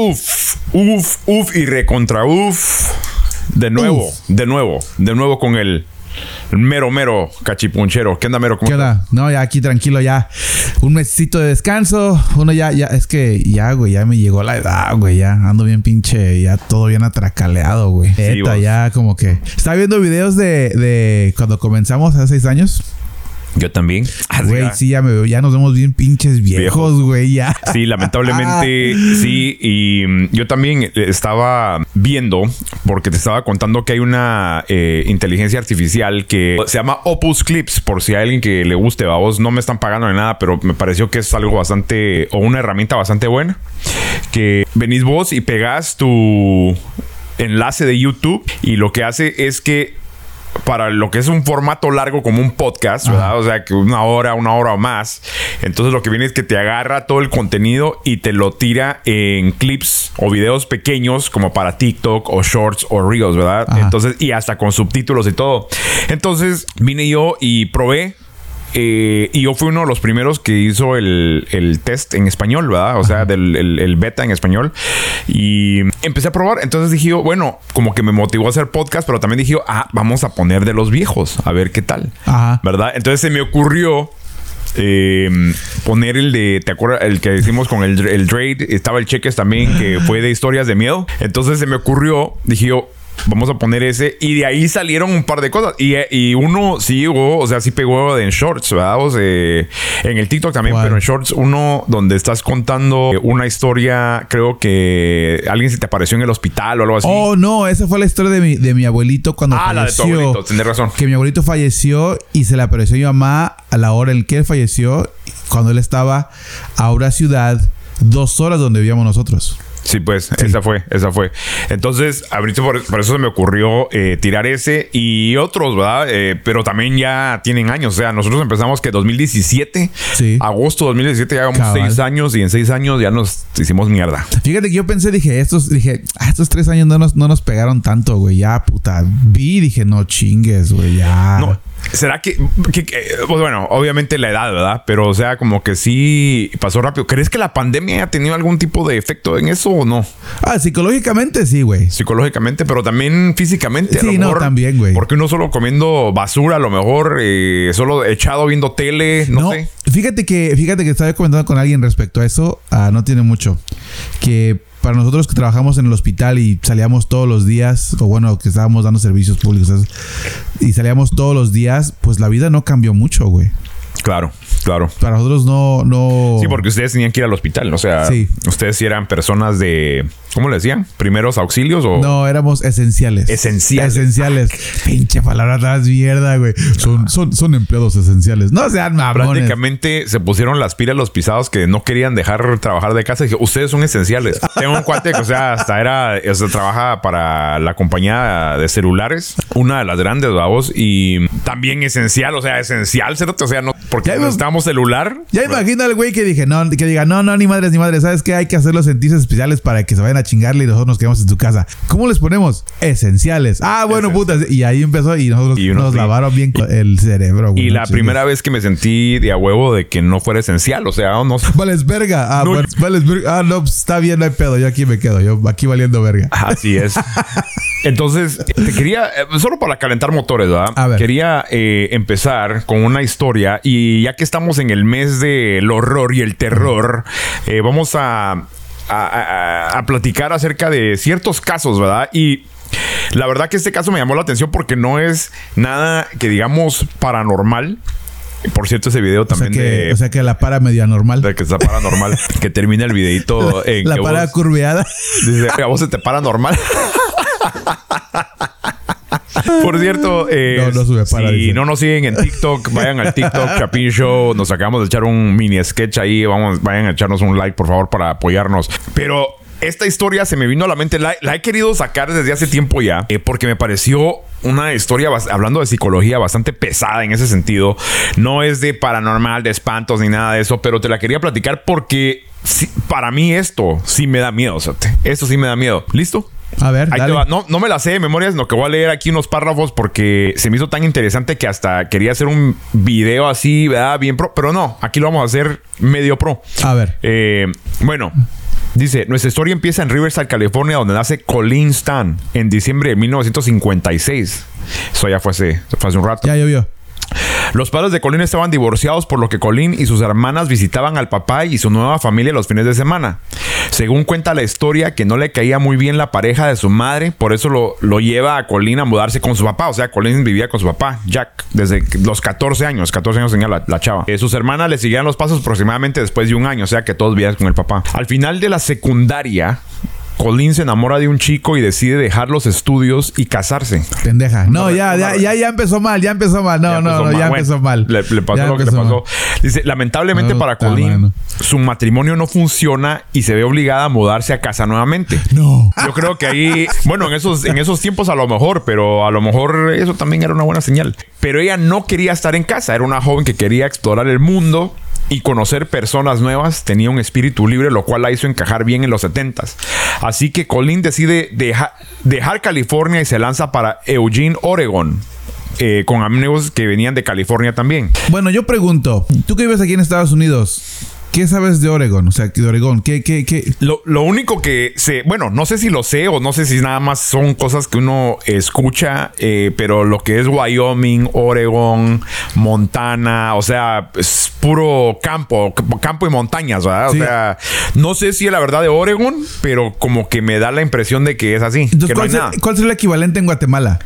Uf, uf, uf y recontra uf. De nuevo, de nuevo, de nuevo con el mero, mero cachipunchero. ¿Qué onda, mero? ¿Qué onda? No, ya aquí tranquilo, ya. Un mesito de descanso. Uno ya, ya, es que ya, güey, ya me llegó la edad, güey. Ya ando bien pinche, ya todo bien atracaleado, güey. Sí, ya como que. Estaba viendo videos de, de cuando comenzamos hace seis años. Yo también. Güey, sí, ya me veo, ya nos vemos bien pinches viejos, güey, ya. Sí, lamentablemente sí. Y mm, yo también eh, estaba viendo, porque te estaba contando que hay una eh, inteligencia artificial que se llama Opus Clips, por si hay alguien que le guste, a vos no me están pagando ni nada, pero me pareció que es algo bastante, o una herramienta bastante buena, que venís vos y pegás tu enlace de YouTube y lo que hace es que para lo que es un formato largo como un podcast, ¿verdad? O sea, que una hora, una hora o más. Entonces lo que viene es que te agarra todo el contenido y te lo tira en clips o videos pequeños como para TikTok o shorts o reels, ¿verdad? Ajá. Entonces, y hasta con subtítulos y todo. Entonces vine yo y probé eh, y yo fui uno de los primeros que hizo el, el test en español, ¿verdad? O sea, del el, el beta en español. Y empecé a probar. Entonces dije yo, bueno, como que me motivó a hacer podcast, pero también dije yo, ah, vamos a poner de los viejos, a ver qué tal. Ajá. ¿Verdad? Entonces se me ocurrió eh, poner el de, ¿te acuerdas? El que hicimos con el, el Drade, estaba el Cheques también, que fue de historias de miedo. Entonces se me ocurrió, dije yo, vamos a poner ese. Y de ahí salieron un par de cosas. Y, y uno sí llegó, o sea, sí pegó en shorts, ¿verdad? O sea, en el TikTok también, pero en shorts, uno donde estás contando una historia, creo que alguien se te apareció en el hospital o algo así. Oh, no, esa fue la historia de mi, de mi abuelito cuando ah, la de tu falleció. abuelito, tienes razón. que mi abuelito falleció y se le apareció a mi mamá a la hora en que él falleció, cuando él estaba a una ciudad, dos horas donde vivíamos nosotros. Sí, pues, esa fue, esa fue. Entonces, ahorita por, por eso se me ocurrió eh, tirar ese y otros, ¿verdad? Eh, pero también ya tienen años. O sea, nosotros empezamos que 2017, Sí. agosto 2017, ya llevamos seis años y en seis años ya nos hicimos mierda. Fíjate que yo pensé, dije, estos, dije, ah, estos tres años no nos, no nos pegaron tanto, güey. Ya, puta. Vi, dije, no chingues, güey. Ya. No, ¿será que, que- que- pues bueno, obviamente la edad, ¿verdad? Pero, o sea, como que sí pasó rápido. ¿Crees que la pandemia ha tenido algún tipo de efecto en eso o no? Ah, psicológicamente sí, güey. Psicológicamente, pero también físicamente. a lo Sí, no, mejor, también, güey. Porque uno solo comiendo basura, a lo mejor, eh, solo echado viendo tele, no, sé. Fíjate que, fíjate que estaba comentando con alguien respecto a eso, ah, no tiene mucho. Que para nosotros que trabajamos en el hospital y salíamos todos los días, o bueno, que estábamos dando servicios públicos, y salíamos todos los días, pues la vida no cambió mucho, güey. Claro, claro. Para nosotros no, no. Sí, porque ustedes tenían que ir al hospital, o sea, Sí. ustedes sí eran personas de, ¿cómo le decían? ¿Primeros auxilios o...? No, éramos esenciales. Esenciales. Esenciales. Pinche palabra tan mierda, güey. Son, son, son empleados esenciales. No sean mamones. Prácticamente se pusieron las pilas los pisados que no querían dejar trabajar de casa. Y dije, ustedes son esenciales. Tengo un cuate que, o sea, hasta era, o sea, trabaja para la compañía de celulares, una de las grandes, vamos, y también esencial, o sea, esencial, cerote, o sea, no, porque necesitamos celular. Ya imagina al güey que dije, no, que diga, no, no, ni madres, ni madres, ¿sabes qué? Hay que hacerlos sentirse especiales para que se vayan a chingarle y nosotros nos quedamos en tu casa. ¿Cómo les ponemos? Esenciales. Ah, bueno, putas. Y ahí empezó y nosotros Y nos lavaron bien el cerebro, güey. Y la primera vez que me sentí de a huevo de que no fuera esencial, o sea, no Vales verga. Ah, No. bueno, vales verga. Ah, no, pues, está bien, no hay pedo. Yo aquí me quedo. Yo aquí valiendo verga. Así es. Entonces, te quería, eh, solo para calentar motores, ¿verdad? A ver. Quería eh, empezar con una historia y ya que estamos en el mes del horror y el terror, eh, vamos a, a- a- a platicar acerca de ciertos casos, ¿verdad? Y la verdad que este caso me llamó la atención porque no es nada que digamos paranormal. Por cierto, ese video O sea, también que, de, o sea que la para medio anormal. de que está paranormal, que termina el videito en la que para vos- curveada. Dice, a vos se te para normal. Por cierto, eh, No, no sube para, si dice. no nos siguen en TikTok, vayan al TikTok Chapin Show. Nos acabamos de echar un mini sketch ahí. Vamos, vayan a echarnos un like, por favor, para apoyarnos. Pero esta historia se me vino a la mente. La, la he querido sacar desde hace tiempo ya, eh, porque me pareció una historia, hablando de psicología, bastante pesada en ese sentido. No es de paranormal, de espantos ni nada de eso, pero te la quería platicar porque para mí esto sí me da miedo. o sea, te- esto sí me da miedo. ¿Listo? A ver, Ahí te dale. va. No, no me la sé de memoria, sino que voy a leer aquí unos párrafos porque se me hizo tan interesante que hasta quería hacer un video así, ¿verdad? Bien pro. Pero no, aquí lo vamos a hacer medio pro. A ver. Eh, bueno, Dice, nuestra historia empieza en Riverside, California, donde nace Colleen Stan en diciembre de 1956. Eso ya fue hace, fue hace un rato. Ya llovió. Los padres de Colin estaban divorciados, por lo que Colin y sus hermanas visitaban al papá y su nueva familia los fines de semana. Según cuenta la historia, que no le caía muy bien la pareja de su madre, por eso lo, lo lleva a Colin a mudarse con su papá. O sea, Colin vivía con su papá, Jack, desde los 14 años. 14 años tenía la, la chava. Eh, sus hermanas le siguieron los pasos aproximadamente después de un año, o sea que todos vivían con el papá. Al final de la secundaria, Colin se enamora de un chico y decide dejar los estudios y casarse. Pendeja. No, ya, ya, ya, ya empezó mal, ya empezó mal. No, no, no, mal. ya empezó mal. Le, le pasó Ya lo que le pasó. mal. Dice, lamentablemente para Colin, mano. su matrimonio no funciona y se ve obligada a mudarse a casa nuevamente. No. Yo creo que ahí, bueno, en esos, en esos tiempos a lo mejor, pero a lo mejor eso también era una buena señal. Pero ella no quería estar en casa, era una joven que quería explorar el mundo y conocer personas nuevas, tenía un espíritu libre, lo cual la hizo encajar bien en los 70s. Así que Colin decide deja- dejar California y se lanza para Eugene, Oregon. eh, con amigos que venían de California también. Bueno, yo pregunto, tú que vives aquí en Estados Unidos, ¿qué sabes de Oregon? O sea, de Oregón, ¿qué, qué, qué? Lo, lo único que sé, bueno, no sé si lo sé o no sé si nada más son cosas que uno escucha, eh, pero lo que es Wyoming, Oregon, Montana, o sea, es puro campo, campo y montañas, ¿verdad? Sí. O sea, no sé si es la verdad de Oregon, pero como que me da la impresión de que es así, Entonces, que no ¿cuál, hay sería el equivalente en Guatemala?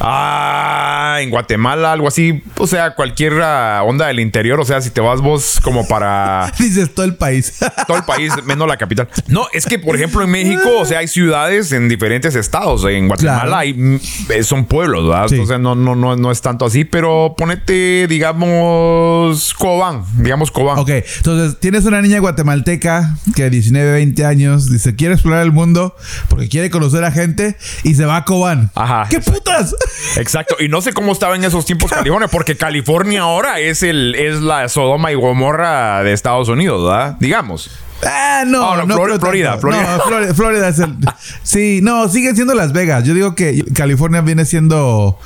Ah, en Guatemala, algo así, o sea, cualquier ah, onda del interior, o sea, si te vas vos como para... Dices todo el país. todo el país, menos la capital. No, es que, por ejemplo, en México, o sea, hay ciudades en diferentes estados. En Guatemala Claro. hay, mm, son pueblos, ¿verdad? Sí. Entonces no, no, no, no es tanto así, pero ponete, digamos, Cobán, digamos Cobán. ok, entonces tienes una niña guatemalteca que de 19, 20 años dice, quiere explorar el mundo porque quiere conocer a gente y se va a Cobán. Ajá. ¿Qué putas? Exacto. Y no sé cómo estaba en esos tiempos California, porque California ahora es el, es la Sodoma y Gomorra de Estados Unidos, ¿verdad? Digamos. Ah, no, Ah, no, no Flor- creo Florida. Florida. No, Flor- Florida es el. Sí, no, sigue siendo Las Vegas. Yo digo que California viene siendo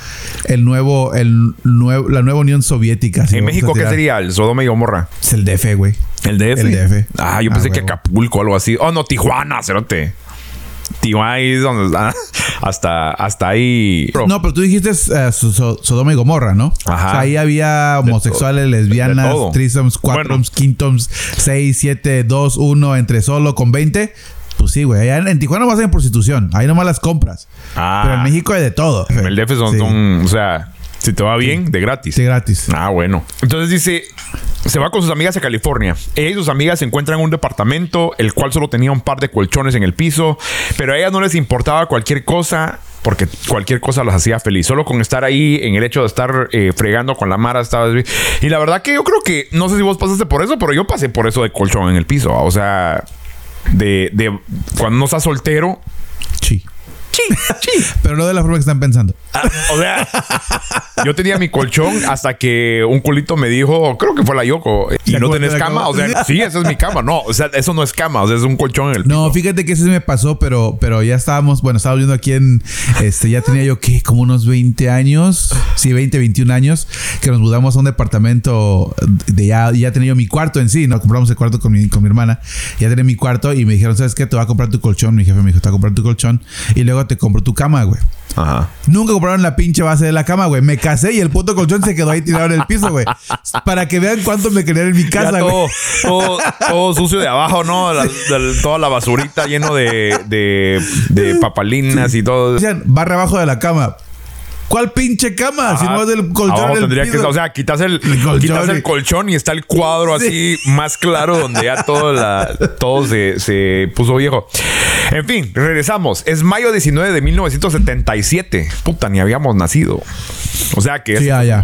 el nuevo, el nuevo, la nueva Unión Soviética. si en México, ¿qué sería? El Sodoma y Gomorra. Es el DF, güey. ¿El DF? El DF. Ah, yo Ah, pensé que huevo. Acapulco o algo así. Oh, no, Tijuana, cerote. Tijuana ahí es donde está. Hasta, hasta ahí. No, pero tú dijiste so- Sodoma y Gomorra, ¿no? Ajá. O sea, ahí había homosexuales, de lesbianas, threesomes, quatroms, Bueno. quintoms, 6, 7, 2, 1, entre solo con 20. Pues sí, güey. En, en Tijuana vas a en prostitución. Ahí nomás las compras. Ah. Pero en México hay de todo. En el DF son, Sí. son, o sea, si te va bien, de gratis. Sí, gratis. Ah, bueno. Entonces dice, se va con sus amigas a California. Ella y sus amigas se encuentran en un departamento, el cual solo tenía un par de colchones en el piso, pero a ellas no les importaba cualquier cosa. Porque cualquier cosa las hacía feliz. Solo con estar ahí, en el hecho de estar eh, fregando con la Mara, estaba. Y la verdad que yo creo que, no sé si vos pasaste por eso, pero yo pasé por eso de colchón en el piso. O sea, de, de cuando no estás soltero. Pero no de la forma que están pensando. Ah, o sea, yo tenía mi colchón hasta que un culito me dijo, creo que fue la Yoko, y ¿Se no tenés cama. cama? O sea, sí, esa es mi cama. No, o sea, eso no es cama, o sea, es un colchón en el No, fíjate que ese me pasó, pero, pero ya estábamos, bueno, estábamos viendo aquí en, este, ya tenía yo, ¿qué? Como unos 20 años, sí, 20, 21 años, que nos mudamos a un departamento de ya, ya tenía yo mi cuarto en sí, ¿no? Compramos el cuarto con mi, con mi hermana, ya tenía mi cuarto y me dijeron, ¿sabes qué? Te voy a comprar tu colchón, mi jefe me dijo, te voy a comprar tu colchón y luego te compro tu cama, güey. Ajá. Nunca compraron la pinche base de la cama, güey. Me casé y el puto colchón se quedó ahí tirado en el piso, güey. Para que vean cuánto me querían en mi casa, todo, güey. todo, todo sucio de abajo, ¿no? La- la- toda la basurita lleno de, de, de papalinas y todo. Decían, barra abajo de la cama. ¿Cuál pinche cama? Si Ajá. no es del colchón del tendría piso. que o sea, quitas el, El colchón quitas el colchón y está el cuadro así más claro donde ya todo, la, todo se, se puso viejo. En fin, regresamos. Es mayo 19 de 1977. Puta, ni habíamos nacido. O sea que... Sí, ya, ya.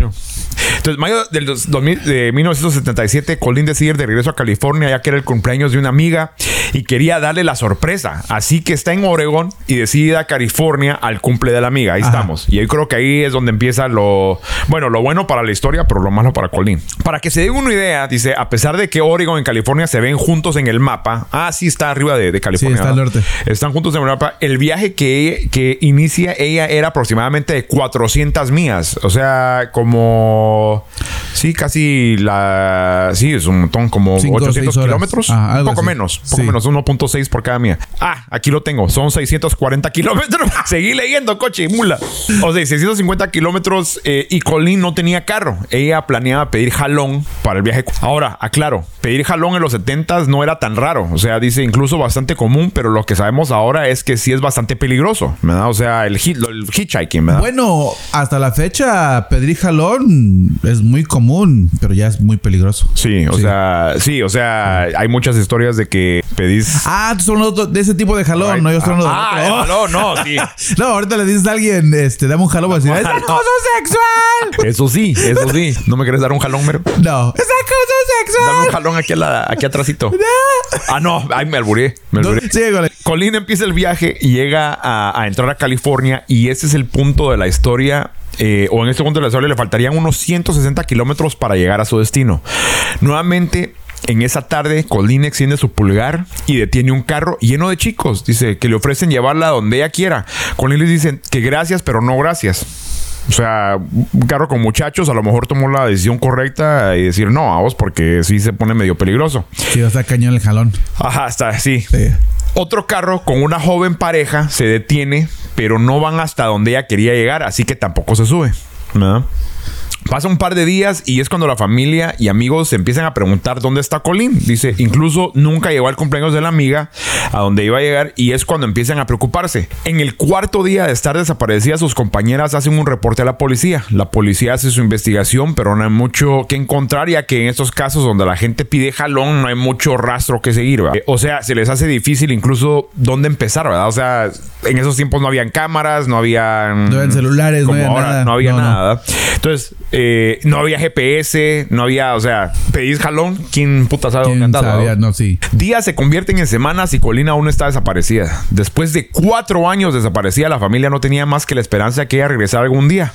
Entonces, mayo del dos- 2000 de 1977, Colin decide ir de regreso a California ya que era el cumpleaños de una amiga y quería darle la sorpresa. Así que está en Oregon y decide ir a California al cumple de la amiga. Ahí Ajá. estamos. Y yo creo que ahí es donde empieza lo... Bueno, lo bueno para la historia, pero lo malo para Colin. Para que se den una idea, dice, a pesar de que Oregon y California se ven juntos en el mapa. Ah, sí, está arriba de, de California. Sí, está al norte. Están juntos en el mapa. El viaje que, que inicia ella era aproximadamente de 400 millas. O sea, como... Sí, casi la... Sí, es un montón, como Cinco o 800 seis horas. kilómetros. Ah, poco así. menos, poco Sí. menos. son 1.6 por cada mía. Ah, aquí lo tengo. Son 640 kilómetros. Seguí leyendo, coche y mula. O sea, 650 kilómetros eh, y Colin no tenía carro. Ella planeaba pedir jalón para el viaje. Ahora, aclaro, pedir jalón en los 70 no era tan raro. O sea, dice incluso bastante común, pero lo que sabemos ahora es que sí es bastante peligroso, ¿verdad? O sea, el, hit, el hitchhiking, ¿verdad? Bueno, hasta la fecha, pedir jalón es muy común, pero ya es muy peligroso. Sí, o sea, sí, o sea, hay muchas historias de que pedís. Ah, tú hablando de ese tipo de jalón, no yo estoy hablando ah, de ah, jalón, no, sí. No, ahorita le dices a alguien, este, dame un jalón para decir, ¡es acoso sexual! Eso sí, eso sí. ¿No me quieres dar un jalón, mero? No, es acoso sexual. Dame un jalón aquí, a la, aquí atrásito. Ah, no, ay, me alburé. Me No, alburé. sí, güey. Colin empieza el viaje y llega a, a entrar a California y ese es el punto de la historia. Eh, o en este punto de la historia le faltarían unos 160 kilómetros para llegar a su destino. Nuevamente, en esa tarde, Colin extiende su pulgar y detiene un carro lleno de chicos. Dice que le ofrecen llevarla donde ella quiera. Colin les dice que gracias, pero no gracias. O sea, un carro con muchachos a lo mejor tomó la decisión correcta y decir no a vos porque sí se pone medio peligroso. Sí, sea, cañón el jalón. Ajá, está, sí. Sí. Otro carro con una joven pareja se detiene, pero no van hasta donde ella quería llegar, así que tampoco se sube. ¿verdad? Pasa un par de días y es cuando la familia y amigos se empiezan a preguntar dónde está Colin. Dice, incluso nunca llegó al cumpleaños de la amiga a donde iba a llegar y es cuando empiezan a preocuparse. En el cuarto día de estar desaparecida, sus compañeras hacen un reporte a la policía. La policía hace su investigación, pero no hay mucho que encontrar, ya que en estos casos donde la gente pide jalón, no hay mucho rastro que seguir. ¿verdad? O sea, se les hace difícil incluso dónde empezar, ¿verdad? O sea, en esos tiempos no habían cámaras, no habían... No habían celulares, no había ahora, nada. No había No, no. nada. Entonces, eh, no había GPS, no había, o sea, pedís jalón, ¿quién puta sabe dónde ¿Quién andaba? No, sí. Días se convierten en semanas y Colina aún está desaparecida. Después de cuatro años desaparecida, la familia no tenía más que la esperanza de que ella regresara algún día.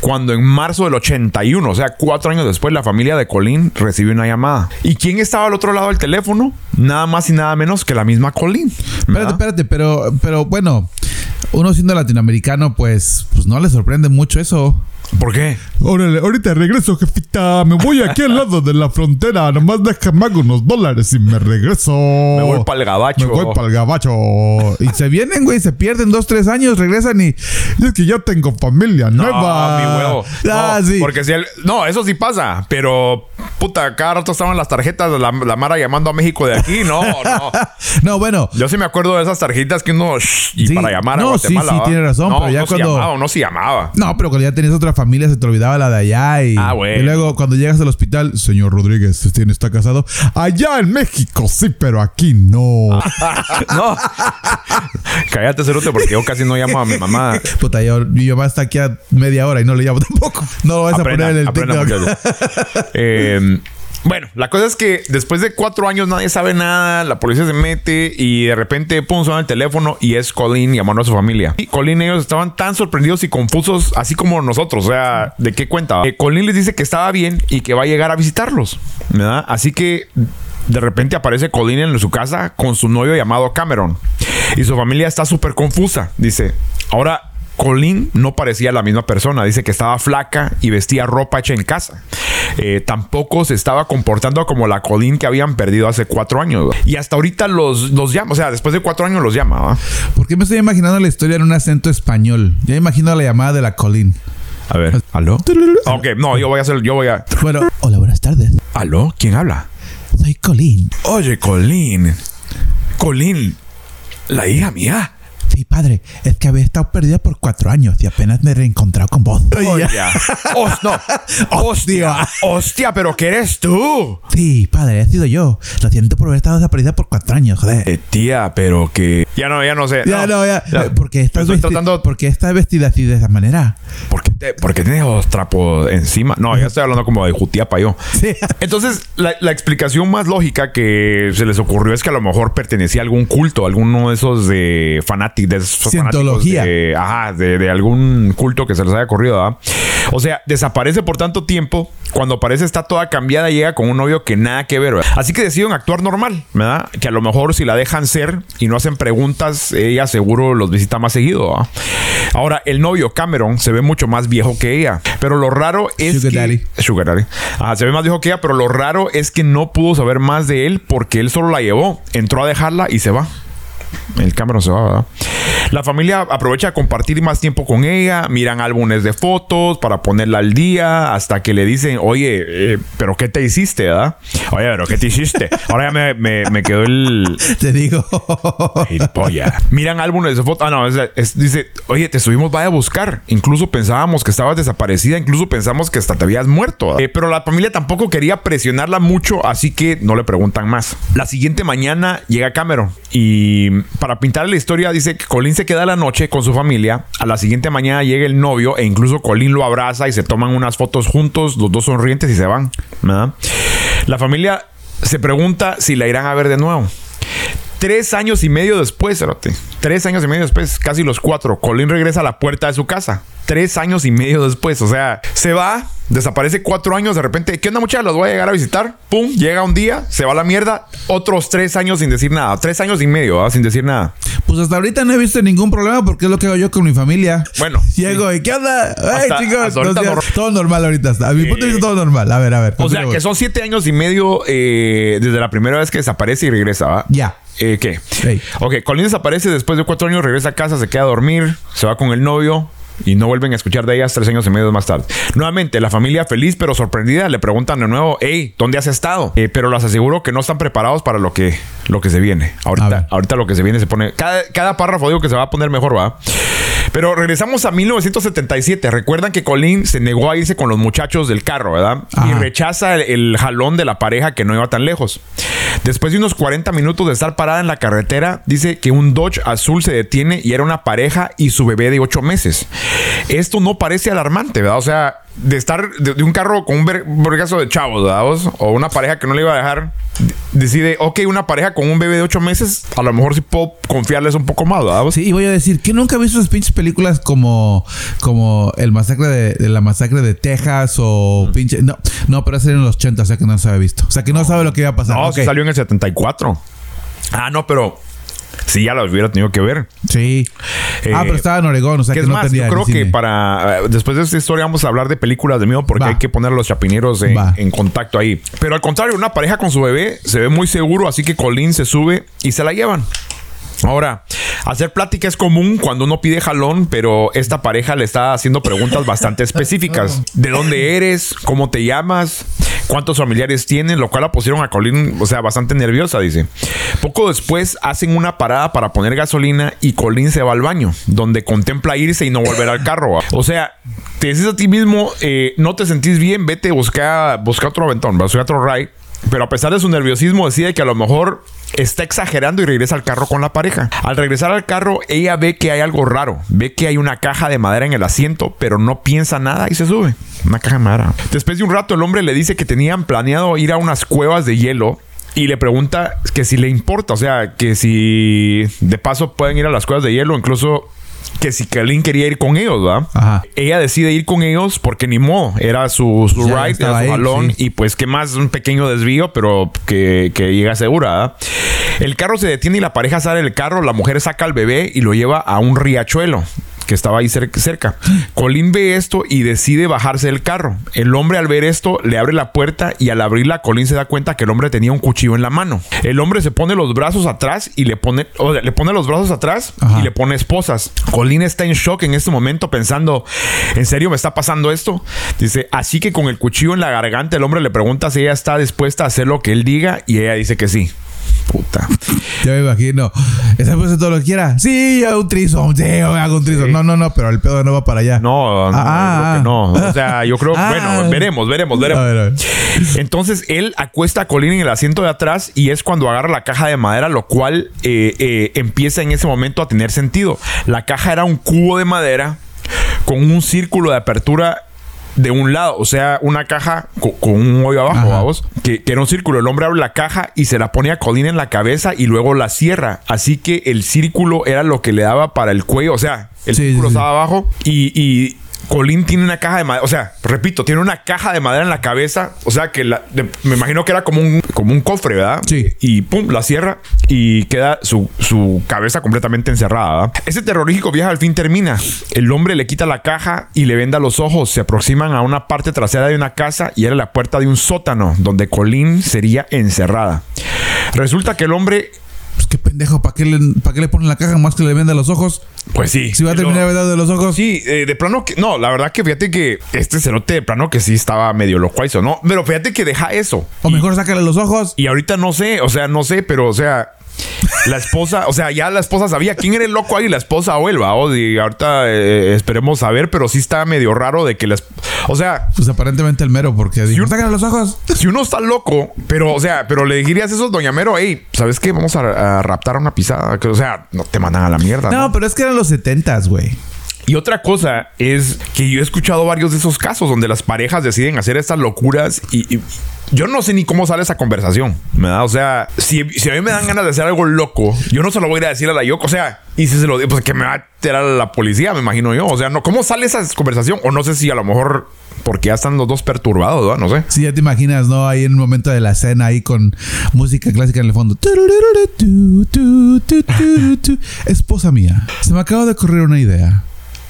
Cuando en marzo del 81, o sea, cuatro años después, la familia de Colin recibió una llamada. ¿Y quién estaba al otro lado del teléfono? Nada más y nada menos que la misma Colin. Espérate, espérate, pero, pero bueno, uno siendo latinoamericano, pues, pues no le sorprende mucho eso. ¿Por qué? Órale, ahorita regreso, jefita. Me voy aquí al lado de la frontera. Nomás déjame hago unos dólares y me regreso. Me Me voy para el gabacho. voy para el gabacho. Y se vienen, güey, se pierden dos, tres años, regresan y. Es que ya tengo familia nueva. mi huevo. Ah, no, sí. Porque si el- no, eso sí pasa. Pero, puta, cada rato estaban las tarjetas de la, la Mara llamando a México de aquí. No, no. No, bueno. Yo sí me acuerdo de esas tarjetas que uno. shh, y Sí. para llamar a No, sí, Guatemala. sí, ¿va? tiene razón, No, pero ya no cuando- se llamaba, no se llamaba. No, pero cuando ya tenías otra familia se te olvidaba la de allá y, Ah, bueno. y luego cuando llegas al hospital, señor Rodríguez, ¿usted está casado? Allá en México sí, pero aquí no. no. Cállate, Cerote, porque yo casi no llamo a mi mamá. Puta, yo, mi mamá está aquí a media hora y no le llamo tampoco. No lo vas a poner en el Aprenda, TikTok. Eh, bueno, la cosa es que después de cuatro años nadie sabe nada, la policía se mete y de repente pum, suena el teléfono y es Colin llamando a su familia. Y Colin y ellos estaban tan sorprendidos y confusos, así como nosotros. O sea, ¿de qué cuenta? Eh, Colin les dice que estaba bien y que va a llegar a visitarlos. ¿verdad? Así que de repente aparece Colin en su casa con su novio llamado Cameron. Y su familia está súper confusa. Dice, ahora Colin no parecía la misma persona. Dice que estaba flaca y vestía ropa hecha en casa. Eh, tampoco se estaba comportando como la Colin que habían perdido hace cuatro años. Y hasta ahorita los, los llama. O sea, después de cuatro años los llama. ¿va? ¿Por qué me estoy imaginando la historia en un acento español? Ya imagino la llamada de la Colin. A ver. ¿Aló? Ok, no, yo voy a hacer... Yo voy a... Bueno, hola, buenas tardes. ¿Aló? ¿Quién habla? Soy Colin. Oye, Colin. Colin. La hija mía. Sí, padre, es que había estado perdida por cuatro años y apenas me he reencontrado con vos. Hostia. Hos- no. Hostia. Hostia, pero ¿qué eres tú? Sí, padre, he sido yo. Lo siento por haber estado desaparecida por cuatro años, joder. Eh, tía, pero que... Ya no, ya no sé. Ya, no, ya. Eh, ¿Por qué estás, Estoy vesti- tratando... ¿Por qué estás vestida así de esa manera? ¿Por qué, te- por qué tienes los trapos encima? No, ya estoy hablando como de jutiapa yo. Sí. Entonces, la, la explicación más lógica que se les ocurrió es que a lo mejor pertenecía a algún culto, alguno de esos de fanáticos, de esos Cientología. de, ajá, de, de algún culto que se les haya ocurrido, ¿verdad? O sea, desaparece por tanto tiempo, cuando aparece está toda cambiada, llega con un novio que nada que ver, ¿verdad? Así que deciden actuar normal, ¿verdad? Que a lo mejor si la dejan ser y no hacen preguntas, ella seguro los visita más seguido, ¿verdad? Ahora, el novio Cameron se ve mucho más viejo que ella. Pero lo raro es Sugar que... daddy. Sugar Daddy. Ajá, se ve más viejo que ella, pero lo raro es que no pudo saber más de él porque él solo la llevó. Entró a dejarla y se va. El Cameron se va, ¿verdad? La familia aprovecha de compartir más tiempo con ella, miran álbumes de fotos para ponerla al día, hasta que le dicen, oye, eh, pero ¿qué te hiciste, verdad? Oye, pero ¿qué te hiciste? Ahora ya me, me- me quedó el... Te digo. Gilipollas. Miran álbumes de fotos. Ah, no, es- es- dice, oye, te estuvimos, vaya a buscar. Incluso pensábamos que estabas desaparecida, incluso pensamos que hasta te habías muerto. ¿verdad? Eh, pero la familia tampoco quería presionarla mucho, así que no le preguntan más. La siguiente mañana llega Cameron y para pintar la historia dice que Colin se queda la noche con su familia. A la siguiente mañana llega el novio e incluso Colin lo abraza y se toman unas fotos juntos, los dos sonrientes y se van. La familia se pregunta si la irán a ver de nuevo. Tres años y medio después, cerote. Tres años y medio después, casi los cuatro. Colin regresa a la puerta de su casa. Tres años y medio después. O sea, se va, desaparece cuatro años. De repente, ¿qué onda, muchachos? Los voy a llegar a visitar. Pum, llega un día, se va a la mierda. Otros tres años sin decir nada. Tres años y medio, ¿verdad? sin decir nada. Pues hasta ahorita no he visto ningún problema porque es lo que hago yo con mi familia. Bueno, Llego y ¿qué onda? Ay, Hasta- chicos. hasta no todo normal ahorita. hasta- A mi punto de vista, todo normal. A ver, a ver. O sea, que son siete años y medio eh, desde la primera vez que desaparece y regresa, ¿va? Ya. Eh, ¿Qué? Ey. Ok, Colin desaparece después de cuatro años, regresa a casa, se queda a dormir, se va con el novio y no vuelven a escuchar de ellas tres años y medio más tarde. Nuevamente, la familia feliz pero sorprendida le preguntan de nuevo, hey, ¿dónde has estado? Eh, pero les aseguro que no están preparados para lo que, lo que se viene. Ahorita, ahorita lo que se viene se pone... Cada, cada párrafo digo que se va a poner mejor, ¿va? Pero regresamos a 1977. Recuerdan que Colin se negó a irse con los muchachos del carro, ¿verdad? Y rechaza el, el jalón de la pareja que no iba tan lejos. Después de unos 40 minutos de estar parada en la carretera, dice que un Dodge azul se detiene y era una pareja y su bebé de 8 meses. Esto no parece alarmante, ¿verdad? O sea, de estar de, de un carro con un ver- un vergazo de chavos, ¿verdad? O una pareja que no le iba a dejar, decide, ok, una pareja con un bebé de 8 meses, a lo mejor sí puedo confiarles un poco más, ¿verdad? Sí, y voy a decir que nunca he visto esas pinches películas como, como el masacre de, de la masacre de Texas o pinche. No, no, pero era en los 80, o sea que no se había visto. O sea que no sabe lo que iba a pasar. No, Ok. sí salió en el 74. Ah, no, pero sí ya lo hubiera tenido que ver. Sí. Eh, ah, pero estaba en Oregón, o sea que es no más, tenía yo creo que para eh, después de esta historia vamos a hablar de películas de miedo porque Va. hay que poner a los chapineros en, en contacto ahí. Pero al contrario, una pareja con su bebé se ve muy seguro, así que Colin se sube y se la llevan. Ahora, hacer plática es común cuando uno pide jalón, pero esta pareja le está haciendo preguntas bastante específicas. ¿De dónde eres? ¿Cómo te llamas? ¿Cuántos familiares tienen? Lo cual la pusieron a Colin, o sea, bastante nerviosa, dice. Poco después hacen una parada para poner gasolina y Colin se va al baño, donde contempla irse y no volver al carro. O sea, te dices a ti mismo, eh, no te sentís bien, vete, busca, busca otro aventón, busca otro ride. Pero a pesar de su nerviosismo, decide que a lo mejor está exagerando y regresa al carro con la pareja. Al regresar al carro, ella ve que hay algo raro. Ve que hay una caja de madera en el asiento, pero no piensa nada y se sube. Una caja de madera. Después de un rato, el hombre le dice que tenían planeado ir a unas cuevas de hielo. Y le pregunta que si le importa, o sea, que si de paso pueden ir a las cuevas de hielo, incluso que si Colin quería ir con ellos, ¿verdad? Ajá. Ella decide ir con ellos porque ni modo, era su, su Ya ride, era su sí. y pues que más un pequeño desvío, pero que, que llega segura. ¿verdad? El carro se detiene y la pareja sale del carro, la mujer saca al bebé y lo lleva a un riachuelo que estaba ahí cer- cerca. Colin ve esto y decide bajarse del carro. El hombre al ver esto le abre la puerta y al abrirla Colin se da cuenta que el hombre tenía un cuchillo en la mano. El hombre se pone los brazos atrás y le pone, o sea, le pone los brazos atrás Ajá. y le pone esposas. Colin está en shock en este momento pensando, ¿en serio me está pasando esto? Dice, así que con el cuchillo en la garganta el hombre le pregunta si ella está dispuesta a hacer lo que él diga y ella dice que sí. Puta. Yo me imagino. ¿Esa puede todo lo que quiera? Sí, yo hago un trizo. Sí, yo hago un trizo. No, no, no, pero el pedo no va para allá. No, no, Ah, yo creo que no. ah. O sea, yo creo, Ah. bueno, veremos, veremos, veremos. A ver, a ver. Entonces él acuesta a Colin en el asiento de atrás y es cuando agarra la caja de madera, lo cual eh, eh, empieza en ese momento a tener sentido. La caja era un cubo de madera con un círculo de apertura de un lado, o sea, una caja co- con, un hoyo abajo, vamos, que, que era un círculo. El hombre abre la caja y se la pone a Colin en la cabeza y luego la cierra. Así que el círculo era lo que le daba para el cuello, o sea, el Sí, círculo sí, sí. estaba abajo y, y Colín tiene una caja de madera, o sea, repito, tiene una caja de madera en la cabeza, o sea que la- de- me imagino que era como un, como un cofre, ¿verdad? Sí. Y pum, la cierra y queda su, su cabeza completamente encerrada. ¿verdad? Ese terrorífico viaje al fin termina. El hombre le quita la caja y le venda los ojos. Se aproximan a una parte trasera de una casa y era la puerta de un sótano donde Colín sería encerrada. Resulta que el hombre, pendejo, ¿para qué, le, ¿para qué le ponen la caja más que le venda los ojos? pues sí. Si va a terminar vendado de los ojos. Sí, eh, de plano que. No, la verdad que fíjate que este cerote de plano que sí estaba medio loco eso, ¿no? Pero fíjate que deja eso. O mejor sácale los ojos. Y ahorita no sé, o sea, no sé, pero o sea, la esposa, o sea, ya la esposa sabía quién era el loco ahí, la esposa o él, y ahorita eh, esperemos saber, pero sí está medio raro de que las. O sea, Pues aparentemente el mero, porque dijo, un- sácale los ojos. si uno está loco, pero, o sea, pero le dirías eso, doña Mero, hey, ¿sabes qué? Vamos a, a raptar a una pisada. Que, o sea, no te mandan a la mierda. No, ¿no? pero es que eran los setentas, güey. Y otra cosa es que yo he escuchado varios de esos casos donde las parejas deciden hacer estas locuras y, y yo no sé ni cómo sale esa conversación, ¿verdad? O sea, si, a mí me dan ganas de hacer algo loco, yo no se lo voy a ir a decir a la Yoko. O sea, y si se lo digo, pues que me va a tirar la policía, me imagino yo. O sea, no, ¿cómo sale esa conversación? O no sé si a lo mejor porque ya están los dos perturbados, ¿verdad? No sé. Si ya te imaginas, ¿no? Ahí en un momento de la cena, ahí con música clásica en el fondo. Esposa mía, se me acaba de ocurrir una idea.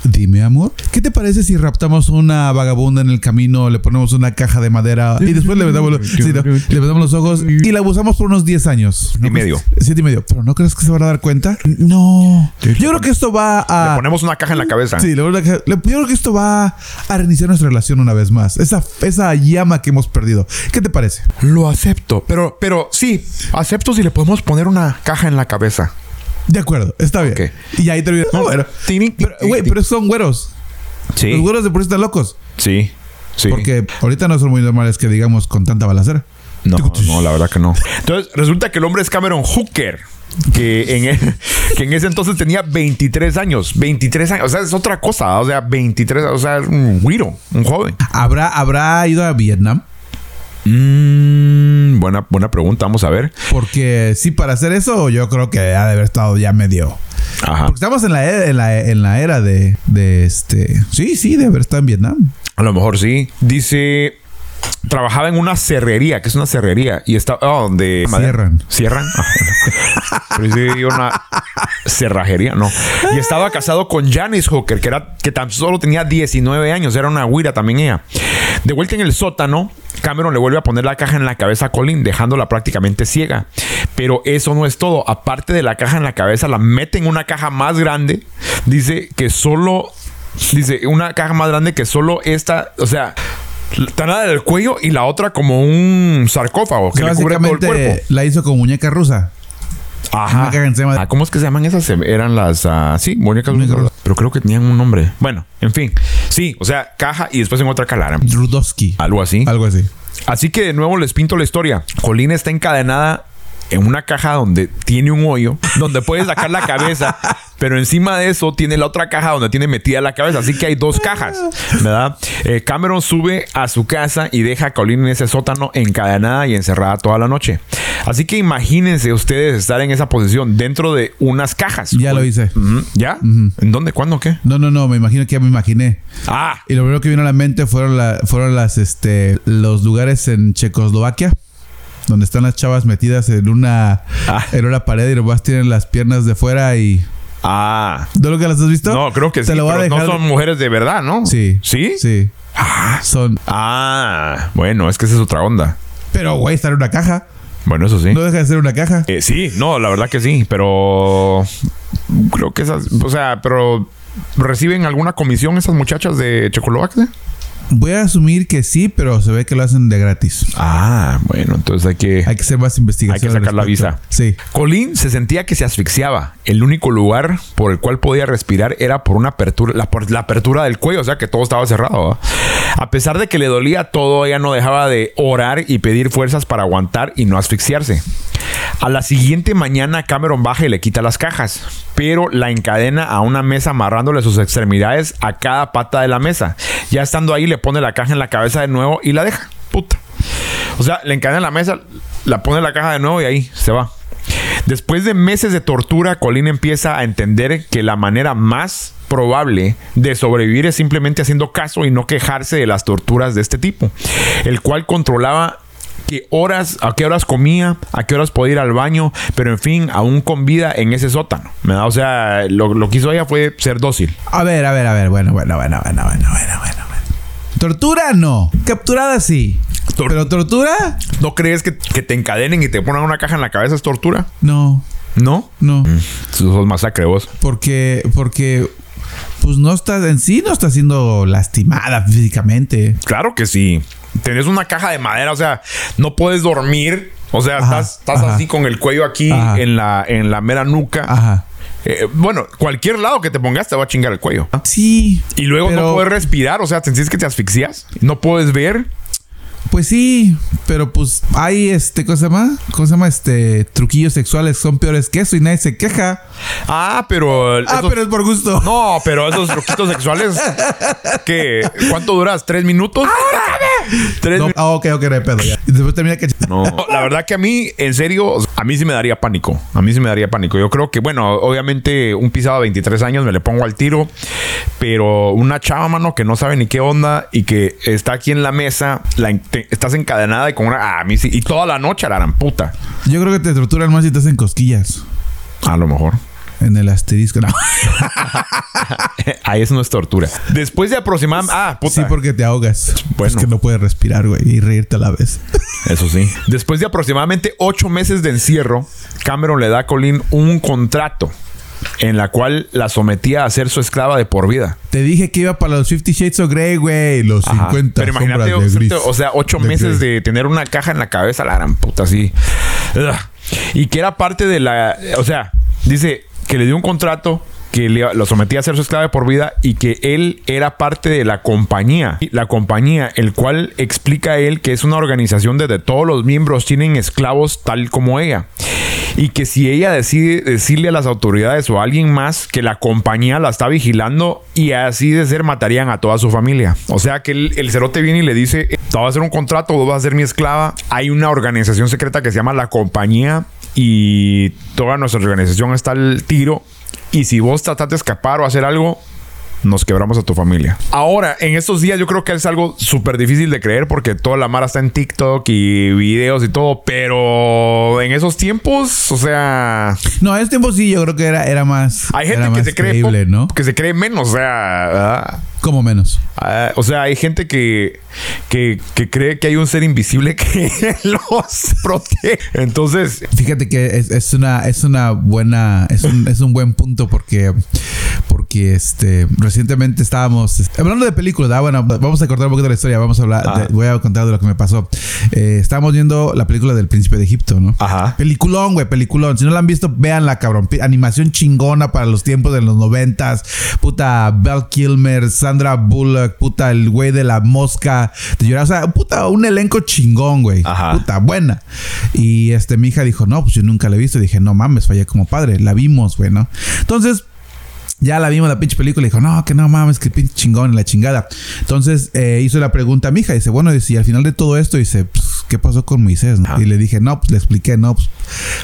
Dime, amor, ¿qué te parece si raptamos una vagabunda en el camino, le ponemos una caja de madera y después le vendamos, los- sí, no, le vendamos los ojos y la abusamos por unos 10 años? ¿No Y medio. Siete y medio. ¿Pero no crees que se van a dar cuenta? No. Yo creo que esto va a... Le ponemos una caja en la cabeza. Sí, yo creo que esto va a reiniciar nuestra relación una vez más. Esa, esa llama que hemos perdido. ¿Qué te parece? Lo acepto, pero, pero sí, acepto si le podemos poner una caja en la cabeza. De acuerdo, está bien. Ok. Y ahí termina. No, bueno. Pero, güey, pero son güeros. Sí. Los güeros de por sí están locos. Sí. Sí. Porque ahorita no son muy normales que digamos con tanta balacera. No, no, la verdad que no. Entonces, resulta que el hombre es Cameron Hooker. Que en, que en ese entonces tenía 23 años. 23 años. O sea, es otra cosa. O sea, 23. O sea, es un güiro, un joven. ¿Habrá, ¿Habrá ido a Vietnam? Mm, buena, buena pregunta. Vamos a ver. Porque sí, para hacer eso, yo creo que ha de haber estado ya medio. Ajá. Porque estamos en la, era- en la, en la era de, de este. Sí, sí, de haber estado en Vietnam. A lo mejor sí. Dice. Trabajaba en una cerrería, que es una cerrería, y está ah, donde Cierran. Cierran. Ah, bueno. Pero dice una cerrajería, no. Y estaba casado con Janice Hooker, que era que tan solo tenía 19 años, era una güira también ella. De vuelta en el sótano, Cameron le vuelve a poner la caja en la cabeza a Colin, dejándola prácticamente ciega. Pero eso no es todo. Aparte de la caja en la cabeza, la mete en una caja más grande. Dice que solo Dice, una caja más grande que solo esta, o sea, tan nada del cuello y la otra como un sarcófago que le cubre todo el cuerpo. la hizo con muñeca rusa. Ajá. Encima de- Ah, ¿Cómo es que se llaman esas? Eran las, ah, sí, muñecas rusas. Pero creo que tenían un nombre. Bueno, en fin. Sí, o sea, caja y después en otra calara. Rudowski. Algo así. Algo así. Así que de nuevo les pinto la historia. Colin está encadenada en una caja donde tiene un hoyo, donde puede sacar la cabeza, pero encima de eso tiene la otra caja donde tiene metida la cabeza. Así que hay dos cajas, ¿verdad? Eh, Cameron sube a su casa y deja a Colin en ese sótano encadenada y encerrada toda la noche. Así que imagínense ustedes estar en esa posición dentro de unas cajas. Ya lo hice. ¿Ya? ¿En dónde? ¿Cuándo? ¿Qué? No, no, no, me imagino que ya me imaginé. Ah, Y lo primero que vino a la mente fueron, la- fueron las, este, los lugares en Checoslovaquia. Donde están las chavas metidas en una, Ah. en una pared y nomás tienen las piernas de fuera y... ah. ¿No lo que las has visto? No, creo que Te sí, lo voy a pero no dejar- son mujeres de verdad, ¿no? Sí. ¿Sí? Sí. Ah, Son... Ah, bueno, es que esa es otra onda. Pero, güey, está en una caja. Bueno, eso sí. No deja de ser una caja. Eh, sí, no, la verdad que sí, pero creo que esas, o sea, pero reciben alguna comisión esas muchachas de Checoslovaquia. Voy a asumir que sí, pero se ve que lo hacen de gratis. Ah, bueno, entonces hay que Hay que hacer más investigación. Hay que sacar la visa. Sí. Colin se sentía que se asfixiaba. El único lugar por el cual podía respirar era por una apertura, la, por la apertura del cuello, o sea que todo estaba cerrado. A pesar de que le dolía todo, ella no dejaba de orar y pedir fuerzas para aguantar y no asfixiarse. A la siguiente mañana Cameron baja y le quita las cajas, pero la encadena a una mesa amarrándole sus extremidades a cada pata de la mesa. Ya estando ahí le pone la caja en la cabeza de nuevo y la deja. Puta. O sea, le encadena en la mesa, la pone en la caja de nuevo y ahí se va. Después de meses de tortura, Colin empieza a entender que la manera más probable de sobrevivir es simplemente haciendo caso y no quejarse de las torturas de este tipo, el cual controlaba qué horas, a qué horas comía, a qué horas podía ir al baño, pero en fin, aún con vida en ese sótano. ¿verdad? O sea, lo, lo que hizo ella fue ser dócil. A ver, a ver, a ver. Bueno, bueno, bueno, bueno, bueno, bueno, bueno. Tortura no. Capturada sí. Tor- Pero tortura ¿No crees que, que te encadenen y te pongan una caja en la cabeza es tortura? no. ¿No? No. Sos masacre vos. Porque, porque, pues no estás en sí, no estás siendo lastimada físicamente. Claro que sí. Tenés una caja de madera, o sea, no puedes dormir. O sea, Ajá, estás, estás así con el cuello aquí Ajá. en la, en la mera nuca. Ajá. Eh, bueno, cualquier lado que te pongas te va a chingar el cuello. Sí. Y luego no puedes respirar, o sea, ¿sentís que te asfixias? No puedes ver. Pues sí, pero pues hay este, ¿cómo se llama? ¿Cómo se llama? Este, truquillos sexuales son peores que eso y nadie se queja. Ah, pero... Ah, pero es por gusto. No, pero esos truquitos sexuales... ¿Qué? ¿Cuánto duras? ¿Tres minutos? ¿Tres No, mi- ah, ok, ok, pedo ya. Y después termina que... No, la verdad que a mí, en serio, a mí sí me daría pánico. A mí sí me daría pánico. Yo creo que, bueno, obviamente un pisado de 23 años me le pongo al tiro, pero una chava, mano, que no sabe ni qué onda y que está aquí en la mesa, la te- estás encadenada y con una... ah, a mí sí. Y toda la noche a la gran puta. Yo creo que te torturan más si te hacen cosquillas. A lo mejor. En el asterisco. No. Ahí eso no es tortura. Después de aproximadamente... Ah, puta. Sí, porque te ahogas. Bueno. Es que no puedes respirar, güey, y reírte a la vez. Eso sí. Después de aproximadamente ocho meses de encierro, Cameron le da a Colleen un contrato en la cual la sometía a ser su esclava de por vida. Te dije que iba para los 50 Shades of Grey, güey. Los Ajá. 50 Pero imagínate, sombras de gris. o sea, ocho De meses Grey. de tener una caja en la cabeza, la gran puta, así. Y que era parte de la. O sea, dice que le dio un contrato que le- lo sometía a ser su esclava de por vida y que él era parte de la compañía. La compañía, el cual explica a él que es una organización donde todos los miembros tienen esclavos tal como ella. Y que si ella decide decirle a las autoridades o a alguien más que la compañía la está vigilando y así de ser matarían a toda su familia. O sea que el, cerote viene y le dice, te voy a hacer un contrato, vos vas a ser mi esclava. Hay una organización secreta que se llama la compañía y toda nuestra organización está al tiro. Y si vos tratás de escapar o hacer algo, nos quebramos a tu familia. Ahora, en estos días yo creo que es algo súper difícil de creer porque toda la mara está en TikTok y videos y todo, pero en esos tiempos, o sea, No, en ese tiempo sí, yo creo que era, era más. hay era gente que más se cree ¿no? que se cree menos, o sea, ¿verdad? Como menos. Ah, o sea, hay gente que, que, que cree que hay un ser invisible que los protege. Entonces, Fíjate que es, es una, es una buena, es un, es un buen punto porque, porque este, recientemente estábamos, este, hablando de películas, ah, bueno, vamos a cortar un poquito la historia, vamos a hablar, Ah. de- voy a contar de lo que me pasó. Eh, estábamos viendo la película del Príncipe de Egipto, ¿no? Ajá. Peliculón, güey, peliculón. Si no la han visto, véanla, cabrón. Animación chingona para los tiempos de los noventas. Puta, Val Kilmer, Sandra Bullock, puta, el güey de la mosca. De llorar. O sea, puta, un elenco chingón, güey. Ajá. Puta, buena. Y este, mi hija dijo, no, pues yo nunca la he visto. dije, no mames, fallé como padre. La vimos, güey, ¿no? Entonces, ya la vimos la pinche película y dijo, no, que no mames, que pinche chingón y la chingada. Entonces eh, hizo la pregunta a mi hija. Dice, bueno, y al final de todo esto, dice, pues, ¿qué pasó con Moisés? no? Y le dije, no, pues le expliqué, no, pues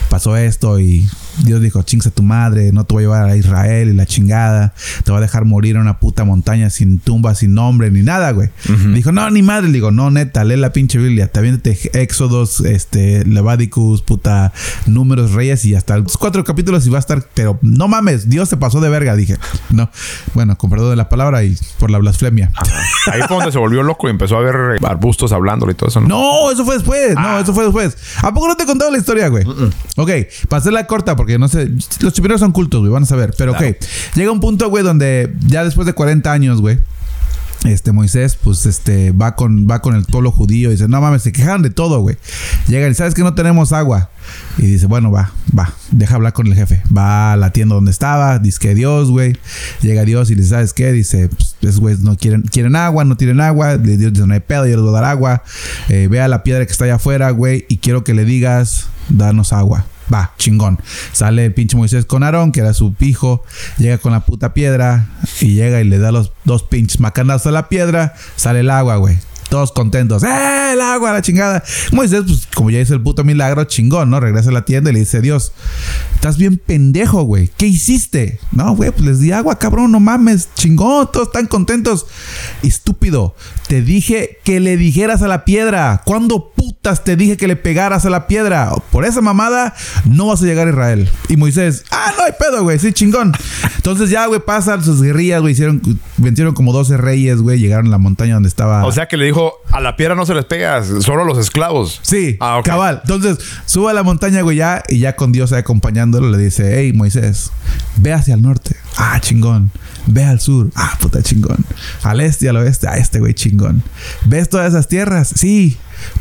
pasó esto y Dios dijo, chingas a tu madre, no te voy a llevar a Israel y la chingada. Te voy a dejar morir en una puta montaña sin tumba, sin nombre, ni nada, güey. Dijo, no, ni madre. Le digo, no, neta, lee la pinche Biblia. Te aviéntate Éxodos, este, Leviticus, puta, Números, Reyes y hasta los cuatro capítulos y va a estar, pero no mames, Dios se pasó de verga. Dije, no, bueno, con perdón de la palabra y por la blasfemia. ahí fue donde se volvió loco y empezó a ver arbustos hablándole y todo eso. ¿no? No, eso fue después. No, Ah. eso fue después. ¿A poco no te he contado la historia, güey? Ok, para hacerla corta, porque no sé. Los chipineros son cultos, güey, van a saber. Pero ok, llega un punto, güey, donde ya después de 40 años, güey. Este Moisés, pues este va con, va con el pueblo judío y dice: No mames, se quejan de todo, güey. Llegan y sabes que no tenemos agua. Y dice: Bueno, va, va, deja hablar con el jefe. Va a la tienda donde estaba, dice que Dios, güey. Llega Dios y le dice: ¿Sabes qué? Dice: Pues, esos güeyes no quieren, quieren agua, no tienen agua. Le- Dios dice: No hay pedo, yo les voy a dar agua. Eh, ve a la piedra que está allá afuera, güey, y quiero que le digas: Danos agua. Va, chingón. Sale el pinche Moisés con Aarón, que era su hijo. Llega con la puta piedra y llega y le da los dos pinches macanazos a la piedra. Sale el agua, güey. Todos contentos. ¡Eh, el agua, la chingada! Moisés, pues como ya hizo el puto milagro, chingón, ¿no? Regresa a la tienda y le dice, Dios, estás bien pendejo, güey. ¿Qué hiciste? No, güey, pues les di agua, cabrón, no mames. Chingón, todos están contentos. Estúpido, te dije que le dijeras a la piedra. ¿Cuándo putas te dije que le pegaras a la piedra? Por esa mamada no vas a llegar a Israel. Y Moisés, ah, no hay pedo, güey, sí, chingón. Entonces ya, güey, pasan sus guerrillas, güey, hicieron, vencieron como 12 reyes, güey, llegaron a la montaña donde estaba... O sea que le dijo, a la piedra no se les pegas, solo a los esclavos. Sí, Ah, cabal. Entonces, sube a la montaña, güey, ya, y ya con Dios acompañándolo, le dice, hey, Moisés, ve hacia el norte. Ah, chingón. Ve al sur. Ah, puta chingón. Al este y al oeste. Ah, este güey chingón. ¿Ves todas esas tierras? Sí.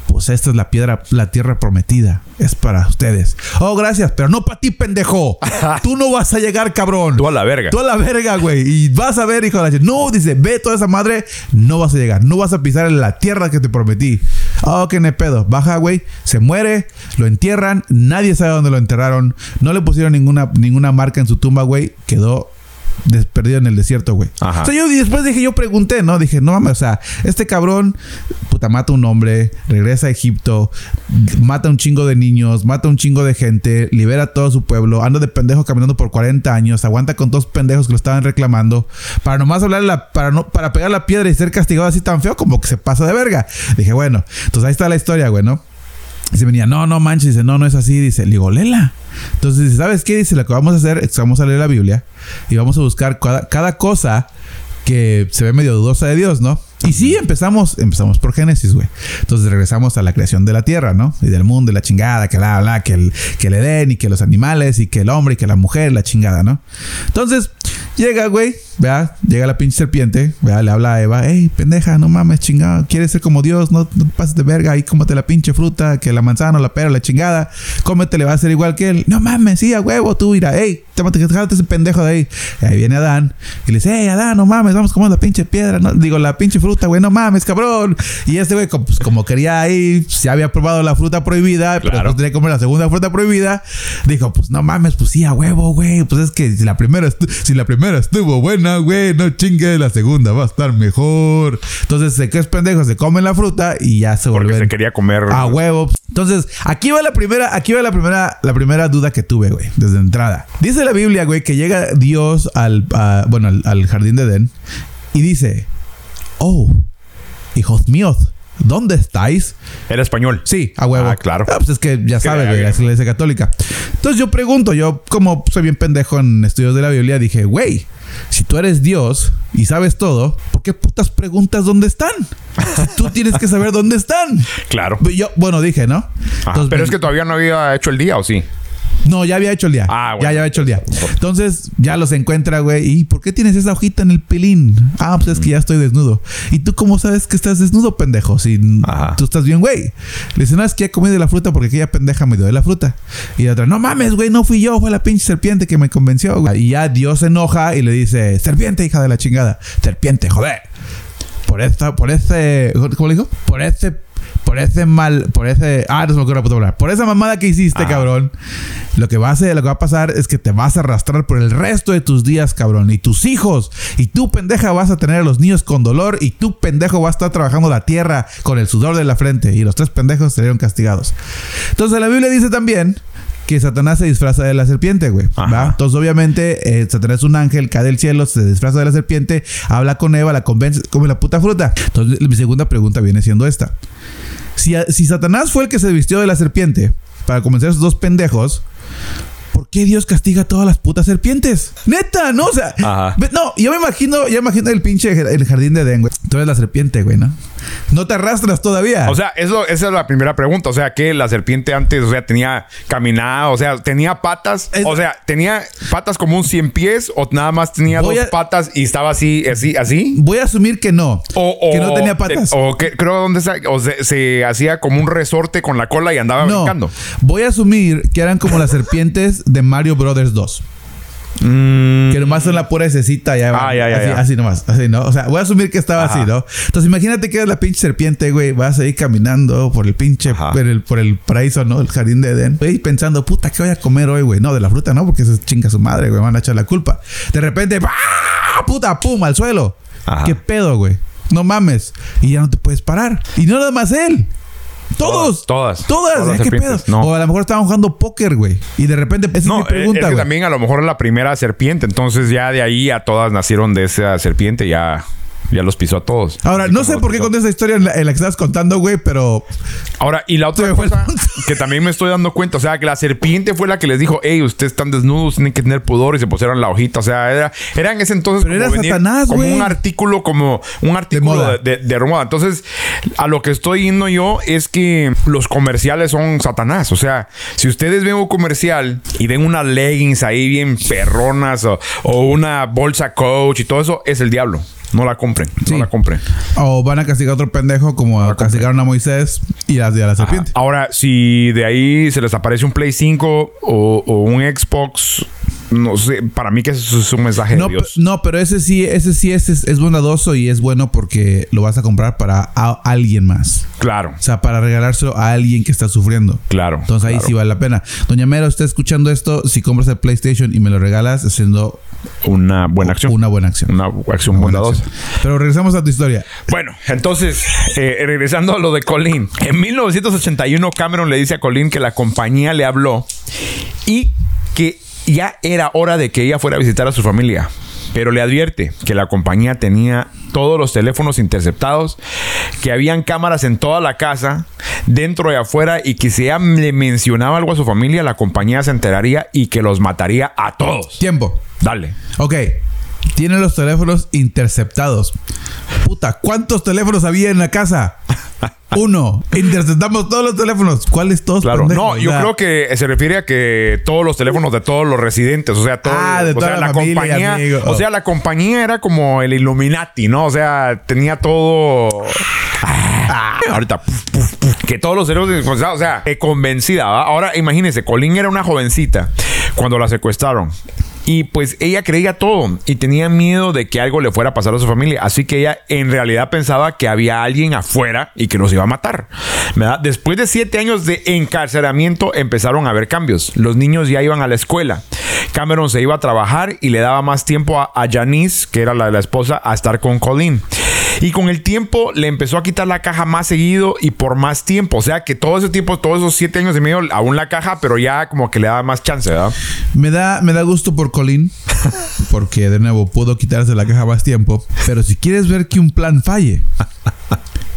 Pues esta es la piedra, la tierra prometida. Es para ustedes. Oh, gracias, pero no para ti, pendejo. Tú no vas a llegar, cabrón. Tú a la verga. Tú a la verga, güey. Y vas a ver, hijo de la No, dice, ve toda esa madre, no vas a llegar. No vas a pisar en la tierra que te prometí. Oh, qué ne pedo. Baja, güey. Se muere, lo entierran. Nadie sabe dónde lo enterraron. No le pusieron ninguna, ninguna marca en su tumba, güey. Quedó perdido en el desierto, güey. Ajá. O sea, yo y después dije, yo pregunté, ¿no? Dije, no mames, o sea, este cabrón, puta, mata a un hombre, regresa a Egipto, mata un chingo de niños, mata un chingo de gente, libera a todo su pueblo, anda de pendejo caminando por 40 años, aguanta con dos pendejos que lo estaban reclamando, para nomás hablar la, para no, para pegar la piedra y ser castigado así tan feo como que se pasa de verga. Dije, bueno, entonces ahí está la historia, güey, ¿no? Y se venía, no, no manches, dice, no, no es así, dice, le digo, léela. Entonces dice, ¿sabes qué? Dice, lo que vamos a hacer es que vamos a leer la Biblia y vamos a buscar cada, cada cosa que se ve medio dudosa de Dios, ¿no? Y sí, empezamos, empezamos por Génesis, güey. Entonces regresamos a la creación de la tierra, ¿no? Y del mundo y la chingada, que la, la, que el, que y que los animales y que el hombre y que la mujer, la chingada, ¿no? Entonces llega, güey, vea, llega la pinche serpiente, vea, le habla a Eva, hey, pendeja, no mames, chingada, quieres ser como Dios, no, no pases de verga, ahí cómete la pinche fruta, que la manzana, la pera, la chingada, cómete, le va a ser igual que él. No mames, sí, a huevo, tú, mira, hey, jálate ese pendejo de ahí. Y ahí viene Adán y le dice, hey, Adán, no mames, vamos a comer la pinche piedra, no, digo, la pinche fruta, güey, no mames, cabrón. Y este güey, como, pues, como quería ahí, se había probado la fruta prohibida, pero Claro. pues tenía que comer la segunda fruta prohibida, dijo, pues no mames, pues sí, a huevo, güey, pues es que si la primera, estu- si la primera estuvo buena, güey, no chingue, la segunda va a estar mejor. Entonces, se que es pendejo, se comen la fruta y ya se Porque vuelven se quería comer. a huevo. Entonces, aquí va la primera, aquí va la primera, la primera duda que tuve, güey, desde entrada. Dice la Biblia, güey, que llega Dios al, a- bueno, al, al jardín de Edén y dice, oh, hijos míos, ¿dónde estáis? Era español. Sí, a huevo. Ah, claro. Ah, pues es que ya sabes, ya, güey, es la iglesia católica. Entonces yo pregunto, yo como soy bien pendejo en estudios de la Biblia, dije, güey, si tú eres Dios y sabes todo, ¿por qué putas preguntas dónde están? Tú tienes que saber dónde están. Claro. Yo, bueno, dije, ¿no? Entonces, Pero es que todavía no había hecho el día, ¿o sí? No, ya había hecho el día. Ah, bueno. Ya, ya había hecho el día. Entonces, ya los encuentra, güey. ¿Y por qué tienes esa hojita en el pelín? Ah, pues es que ya estoy desnudo. ¿Y tú cómo sabes que estás desnudo, pendejo? Si Ajá. tú estás bien, güey. Le dice, no, es que ya comí de la fruta porque aquella pendeja me dio de la fruta. Y la otra, no mames, güey, no fui yo, fue la pinche serpiente que me convenció, güey. Y ya Dios se enoja y le dice, serpiente, hija de la chingada. Serpiente, joder. Por esta, por ese, ¿cómo le dijo? Por ese, por ese mal, por ese, ah, no se me ocurre la puta palabra. Por esa mamada que hiciste, Ajá. cabrón. Lo que va a hacer, lo que va a pasar es que te vas a arrastrar por el resto de tus días, cabrón. Y tus hijos. Y tú, pendeja, vas a tener a los niños con dolor. Y tú, pendejo, vas a estar trabajando la tierra con el sudor de la frente. Y los tres pendejos serían castigados. Entonces, la Biblia dice también que Satanás se disfraza de la serpiente, güey. ¿va? Entonces, obviamente, eh, Satanás es un ángel, cae del cielo, se disfraza de la serpiente, habla con Eva, la convence, come la puta fruta. Entonces, mi segunda pregunta viene siendo esta. Si, Satanás fue el que se vistió de la serpiente para convencer a esos dos pendejos, ¿por qué Dios castiga a todas las putas serpientes? Neta, ¿no? O sea, Ajá. no, yo me imagino, yo me imagino el pinche el jardín de Edén, güey. Tú eres la serpiente, güey, ¿no? No te arrastras todavía. O sea, eso, esa es la primera pregunta. O sea, que la serpiente antes, o sea, tenía caminada, o sea, tenía patas. Es- O sea, tenía patas como un 100 pies o nada más tenía Voy dos a- patas y estaba así, así, así. Voy a asumir que no. O, o- que no tenía patas. O que creo donde se, o se, se hacía como un resorte con la cola y andaba no. brincando. Voy a asumir que eran como las serpientes de Mario Brothers 2. Que nomás son la pura ya. Mm. Ah, ya, ya, así, ya. así nomás. Así, ¿no? O sea, voy a asumir que estaba Ajá. así, ¿no? Entonces imagínate que eres la pinche serpiente, güey. Vas a ir caminando por el pinche, por el, por el paraíso, ¿no? El jardín de Edén. Güey, pensando, puta, ¿qué voy a comer hoy, güey? No, de la fruta, ¿no? Porque es chinga su madre, güey. Van a echar la culpa. De repente, ¡ah! Puta, pum, al suelo. Ajá. ¿Qué pedo, güey? No mames. Y ya no te puedes parar. Y no nada más él. Todos. Todas. Todas. Todas ¿eh? ¿Qué pedo? serpientes, no. O a lo mejor estaban jugando póker, güey. Y de repente, No, es mi eh, pregunta, es que güey. también a lo mejor es la primera serpiente. Entonces ya de ahí a todas nacieron de esa serpiente. Ya, ya los pisó a todos. Ahora, no como sé por qué conté esa historia en la, en la que estabas contando, güey, pero Ahora, y la otra cosa que también me estoy dando cuenta, o sea, que la serpiente fue la que les dijo, hey, ustedes están desnudos, tienen que tener pudor y se pusieron la hojita. O sea, era, era en ese entonces Pero era Satanás, como un artículo, como un artículo moda. de, de, de moda. Entonces, a lo que estoy yendo yo es que los comerciales son Satanás. O sea, si ustedes ven un comercial y ven unas leggings ahí bien perronas o, o una bolsa coach y todo eso, es el diablo. No la compren, Sí. no la compren. o van a castigar a otro pendejo como castigaron a Moisés y a, y a la serpiente. Ahora, si de ahí se les aparece un Play 5 o, o un Xbox, no sé, para mí que eso es un mensaje No, de Dios. no, pero ese sí, ese sí es, es, es bondadoso y es bueno porque lo vas a comprar para a- alguien más. Claro, O sea, para regalárselo a alguien que está sufriendo. claro. Entonces ahí claro. sí vale la pena. Doña Mera, usted escuchando esto, si compras el PlayStation y me lo regalas, haciendo Una buena acción. una buena acción. Una acción bondadosa. acción. Pero regresamos a tu historia. Bueno, entonces, eh, regresando a lo de Colin. En 1981, Cameron le dice a Colin que la compañía le habló y que ya era hora de que ella fuera a visitar a su familia. Pero le advierte que la compañía tenía todos los teléfonos interceptados, que habían cámaras en toda la casa, dentro y afuera, y que si ella le mencionaba algo a su familia, la compañía se enteraría y que los mataría a todos. Tiempo. Dale. Ok. Tiene los teléfonos interceptados. Puta, ¿cuántos teléfonos había en la casa? Uno. Interceptamos todos los teléfonos. ¿Cuáles todos? Claro, pendejos? no, yo creo que se refiere a que todos los teléfonos de todos los residentes, o sea, todo, Ah, de o toda sea, la familia y compañía, amigos. o sea, la compañía era como el Illuminati, ¿no? O sea, tenía todo Ah, ahorita puf, puf, puf, que todos los teléfonos, o sea, eh, convencida, ¿va? Ahora imagínense, Colin era una jovencita cuando la secuestraron. Y pues ella creía todo y tenía miedo de que algo le fuera a pasar a su familia. Así que ella en realidad pensaba que había alguien afuera y que los iba a matar. Después de siete años de encarcelamiento empezaron a haber cambios. Los niños ya iban a la escuela. Cameron se iba a trabajar y le daba más tiempo a, a Janice, que era la, la esposa, a estar con Colin. Y con el tiempo le empezó a quitar la caja más seguido y por más tiempo. O sea que todo ese tiempo, todos esos siete años y medio, aún la caja, pero ya como que le daba más chance, ¿verdad? Me da, me da gusto por Colin. Porque de nuevo pudo quitarse la caja más tiempo. Pero si quieres ver que un plan falle,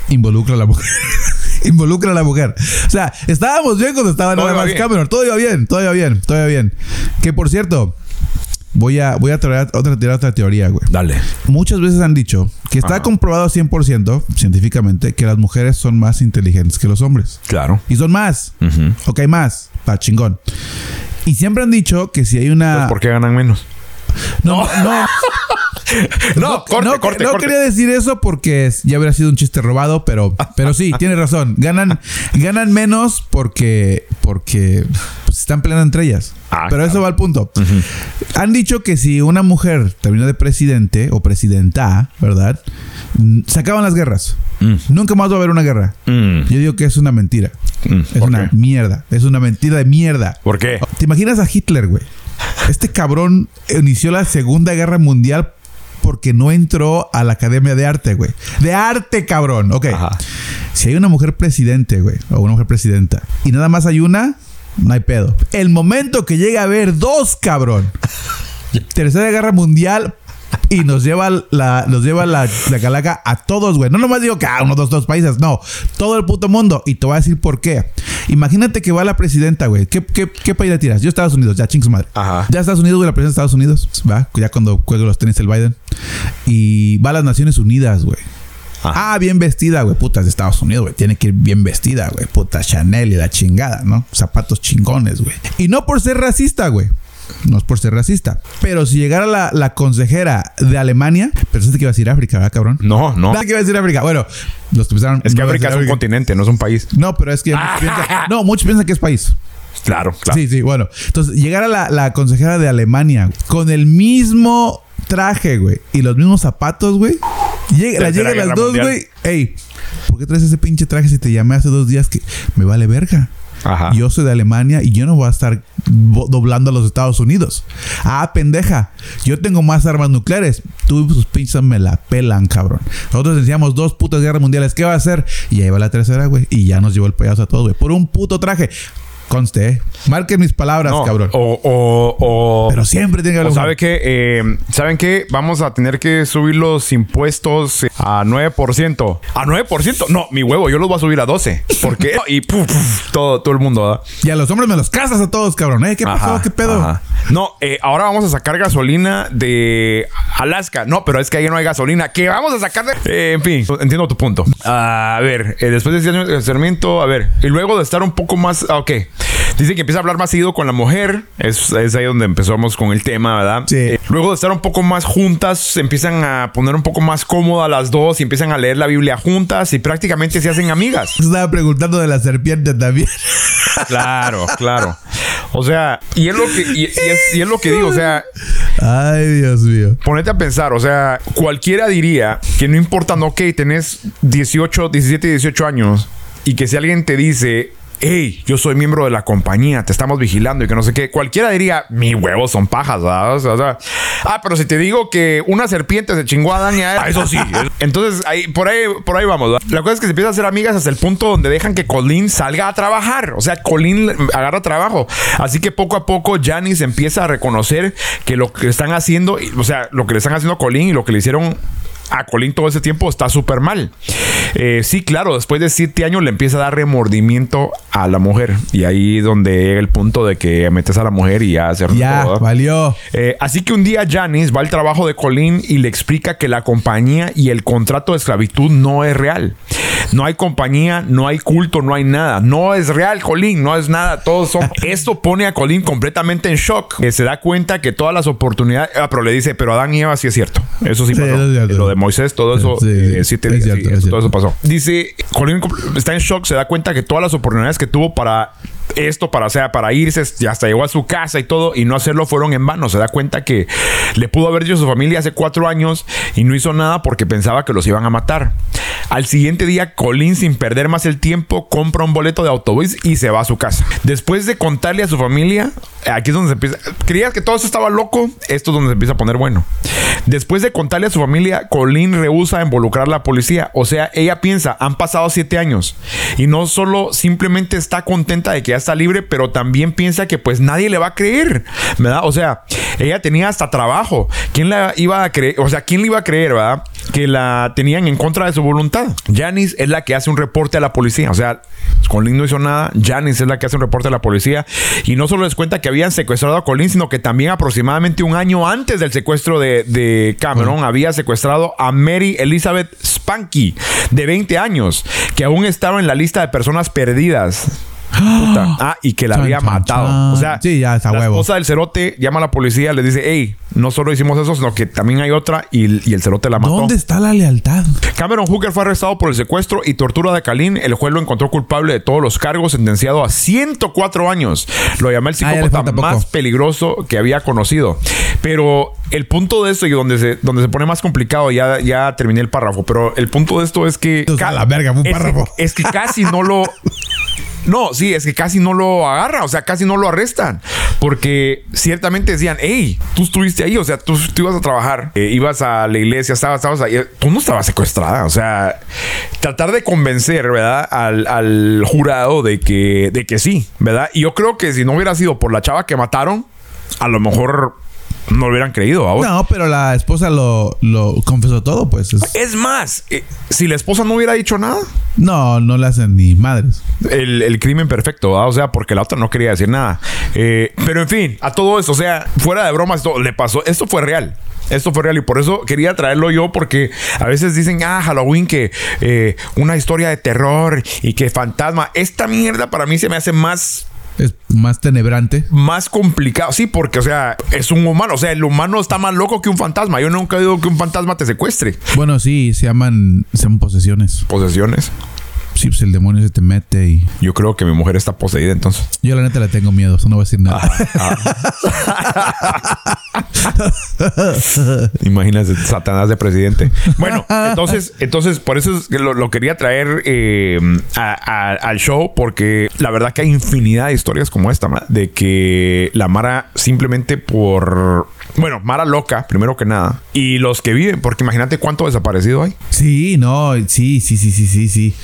involucra a la mujer. involucra a la mujer. O sea, estábamos bien cuando estaba nada más. Cameron. Todo iba bien, todo iba bien, todo iba bien. Que por cierto, voy a, voy a traer otra, tirar otra teoría, güey. Dale. Muchas veces han dicho que está Ajá. comprobado 100% científicamente que las mujeres son más inteligentes que los hombres. Claro. Y son más. Ok, más. Pa chingón. Y siempre han dicho que si hay una. Pues, ¿Por qué ganan menos? No, no, No, corte, no, corte, no corte. quería decir eso porque ya hubiera sido un chiste robado, pero, pero sí, tienes razón. Ganan, ganan menos porque, porque pues, están peleando entre ellas. Ah, pero eso va al punto. Han dicho que si una mujer termina de presidente o presidenta, ¿verdad? Mm, Se acaban las guerras. Mm. Nunca más va a haber una guerra. Mm. Yo digo que es una mentira. Mm. Es ¿Por una qué? mierda. Es una mentira de mierda. ¿Por qué? ¿Te imaginas a Hitler, güey? Este cabrón inició la Segunda Guerra Mundial porque no entró a la Academia de Arte, güey. De arte, cabrón. Ok. Ajá. Si hay una mujer presidente, güey, o una mujer presidenta, y nada más hay una, no hay pedo. El momento que llega a haber dos, cabrón. Tercera Guerra Mundial y nos lleva la, nos lleva la, la calaca a todos, güey. No nomás digo que a uno, dos, dos países, no. Todo el puto mundo. Y te voy a decir por qué. Imagínate que va la presidenta, güey. ¿Qué, qué, qué país le tiras? Yo Estados Unidos, ya ching su madre. Ajá. Ya Estados Unidos, güey, la presidenta de Estados Unidos, va, ya cuando juegue los tenis el Biden. Y va a las Naciones Unidas, güey. Ajá. Ah, bien vestida, güey. Puta, es de Estados Unidos, güey. Tiene que ir bien vestida, güey. Puta, Chanel y la chingada, ¿no? Zapatos chingones, güey. Y no por ser racista, güey. No es por ser racista. Pero si llegara la, la consejera de Alemania, pensaste que iba a decir África, ¿verdad, cabrón? No, no. Nada que iba a decir África. Bueno, los que pensaron. Es que no África es un continente, no es un país. No, pero es que. muchos piensan- no, muchos piensan que es país. Claro, claro. Sí, sí, bueno. Entonces, llegara la, la consejera de Alemania con el mismo traje, güey, y los mismos zapatos, güey. Llega, la llegan las dos, güey. Ey, ¿por qué traes ese pinche traje si te llamé hace dos días que me vale verga? Yo soy de Alemania y yo no voy a estar doblando a los Estados Unidos. Ah, pendeja. Yo tengo más armas nucleares. Tú y sus pinzas me la pelan, cabrón. Nosotros decíamos dos putas guerras mundiales. ¿Qué va a hacer? Y ahí va la tercera, güey. Y ya nos llevó el payaso a todos, güey. Por un puto traje. Conste, ¿eh? Marquen mis palabras, No, cabrón. O, o, o, Pero siempre tiene que sabe que, eh, ¿saben qué? Vamos a tener que subir los impuestos eh, a 9%. ¿A 9%? No, mi huevo, yo los voy a subir a 12. Porque, y puf, puf, todo, todo el mundo, ¿verdad? Y a los hombres me los casas a todos, cabrón. ¿Eh? ¿Qué pasó? Ajá, ¿Qué pedo? ajá. No, eh, ahora vamos a sacar gasolina de Alaska. No, pero es que ahí no hay gasolina. ¿Qué vamos a sacar de.? Eh, en fin, entiendo tu punto. A ver, después de 10 años de encarcelamiento, a ver, y luego de estar un poco más. ah, Ok. Dice que empieza a hablar más seguido con la mujer. Es, es ahí donde empezamos con el tema, ¿verdad? Sí. Eh, luego de estar un poco más juntas, se empiezan a poner un poco más cómodas las dos y empiezan a leer la Biblia juntas y prácticamente se hacen amigas. Estaba preguntando de la serpiente también. Claro, claro. O sea, y es lo que, y, y es, y es lo que digo, o sea, Ay, Dios mío. ponete a pensar, o sea, cualquiera diría que no importa, no, ok, tenés 18, 17, 18 años y que si alguien te dice, hey, yo soy miembro de la compañía, te estamos vigilando y que no sé qué, cualquiera diría, mis huevos son pajas, ¿verdad? O sea, o sea, ah, pero si te digo que una serpiente se chingó a Dani, ah, eso sí. Entonces, ahí, por ahí, por ahí vamos. ¿verdad? La cosa es que se empiezan a hacer amigas hasta el punto donde dejan que Colin salga a trabajar. O sea, Colin agarra trabajo. Así que poco a poco Janice empieza a reconocer que lo que están haciendo, o sea, lo que le están haciendo a Colin y lo que le hicieron a Colin todo ese tiempo está súper mal. Eh, sí, claro, después de siete años le empieza a dar remordimiento a la mujer. Y ahí es donde llega el punto de que metes a la mujer y ya hacer Ya, todo. valió. Eh, así que un día Janice va al trabajo de Colin y le explica que la compañía y el contrato de esclavitud no es real. No hay compañía, no hay culto, no hay nada. No es real, Colin, no es nada. Todos son. Esto pone a Colin completamente en shock. Se da cuenta que todas las oportunidades. Ah, pero le dice, pero Adán y Eva sí es cierto. Eso sí, Sí, pasó. es. Lo de Moisés, todo eso. Sí, sí. eh, sí te- Es sí, cierto, es eso- todo eso pasó. Dice, Colin está en shock, se da cuenta que todas las oportunidades que tuvo para esto, para, sea, para irse, hasta llegó a su casa y todo, y no hacerlo fueron en vano. Se da cuenta que le pudo haber dicho a su familia hace cuatro años y no hizo nada porque pensaba que los iban a matar. Al siguiente día, Colin, sin perder más el tiempo, compra un boleto de autobús y se va a su casa. Después de contarle a su familia, aquí es donde se empieza. Creías que todo eso estaba loco, esto es donde se empieza a poner bueno. Después de contarle a su familia, Colin rehúsa involucrar a la policía. O sea, ella piensa, han pasado siete años. Y no solo simplemente está contenta de que ya está libre, pero también piensa que pues nadie le va a creer. ¿Verdad? O sea, ella tenía hasta trabajo. ¿Quién la iba a creer? O sea, ¿quién le iba a creer, verdad? Que la tenían en contra de su voluntad. Janice es la que hace un reporte a la policía. O sea, Colin no hizo nada. Janice es la que hace un reporte a la policía. Y no solo les cuenta que habían secuestrado a Colin, sino que también aproximadamente un año antes del secuestro de, de Cameron había secuestrado a Mary Elizabeth Spanky, de 20 años, que aún estaba en la lista de personas perdidas. Puta. Ah, y que la Chan, había chan, matado. chan. O sea, Sí, ya, está la huevo. esposa del cerote llama a la policía, le dice, hey, no solo hicimos eso, sino que también hay otra y, y el cerote la mató. ¿Dónde está la lealtad? Cameron Hooker fue arrestado por el secuestro y tortura de Kalin. El juez lo encontró culpable de todos los cargos, sentenciado a 104 años. Lo llamó el psicópata más peligroso que había conocido. Pero el punto de esto y donde se, donde se pone más complicado, ya, ya terminé el párrafo, pero el punto de esto es que... Entonces, a la verga, un es párrafo. es que casi no lo... No, sí, es que casi no lo agarra, o sea, casi no lo arrestan. Porque ciertamente decían, hey, tú estuviste ahí, o sea, tú, tú ibas a trabajar, eh, ibas a la iglesia, estabas, estabas ahí, tú no estabas secuestrada, o sea, tratar de convencer, ¿verdad? Al, al jurado de que, de que sí, ¿verdad? Y yo creo que si no hubiera sido por la chava que mataron, a lo mejor no lo hubieran creído. ¿va? No, pero la esposa lo, lo confesó todo, pues. Es- Es más, eh, si la esposa no hubiera dicho nada, no, no le hacen ni madres. el, el crimen perfecto, o sea, porque la otra no quería decir nada. Eh, pero en fin, a todo eso, o sea, fuera de bromas, esto le pasó, esto fue real. Esto fue real y por eso quería traerlo yo porque a veces dicen, ah, Halloween, que eh, una historia de terror y que fantasma. Esta mierda para mí se me hace más Es más tenebrante. más complicado. Sí, porque, o sea, es un humano. O sea, el humano está más loco que un fantasma. Yo nunca digo que un fantasma te secuestre. Bueno, sí, se llaman, se llaman posesiones. Posesiones. Sí, pues el demonio se te mete y... Yo creo que mi mujer está poseída entonces. Yo la neta le tengo miedo, eso no voy a decir nada. Imagínate, Satanás de presidente. Bueno, entonces, entonces por eso es que lo, lo quería traer eh, a- a- al show, porque la verdad que hay infinidad de historias como esta, ma, de que la Mara simplemente por. Bueno, Mara loca, primero que nada. Y los que viven, porque imagínate cuánto desaparecido hay. Sí, no, sí, sí, sí, sí, sí, sí.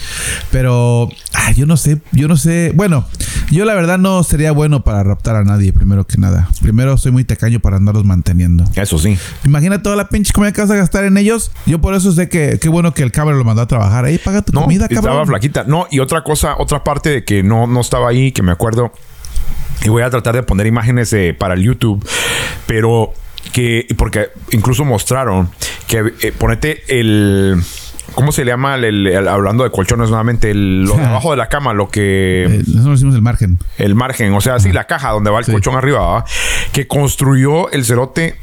Pero ah, yo no sé, yo no sé. Bueno, yo la verdad no sería bueno para raptar a nadie, primero que nada. Primero soy muy tacaño para andarlos manteniendo. Eso sí. Imagina toda la pinche comida que vas a gastar en ellos. Yo por eso sé que qué bueno que el cabrón lo mandó a trabajar. Ahí paga tu No, comida, estaba cabrón. flaquita. No, y otra cosa, otra parte de que no, no estaba ahí, que me acuerdo. Y voy a tratar de poner imágenes eh, para el YouTube. Pero que, porque incluso mostraron que eh, ponete el. ¿Cómo se le llama? El, el- hablando de colchones nuevamente, el, lo de abajo de la cama, lo que. Eh, nosotros hicimos el margen. El margen, o sea, sí, la caja donde va el Sí. colchón arriba, ¿va? que construyó el cerote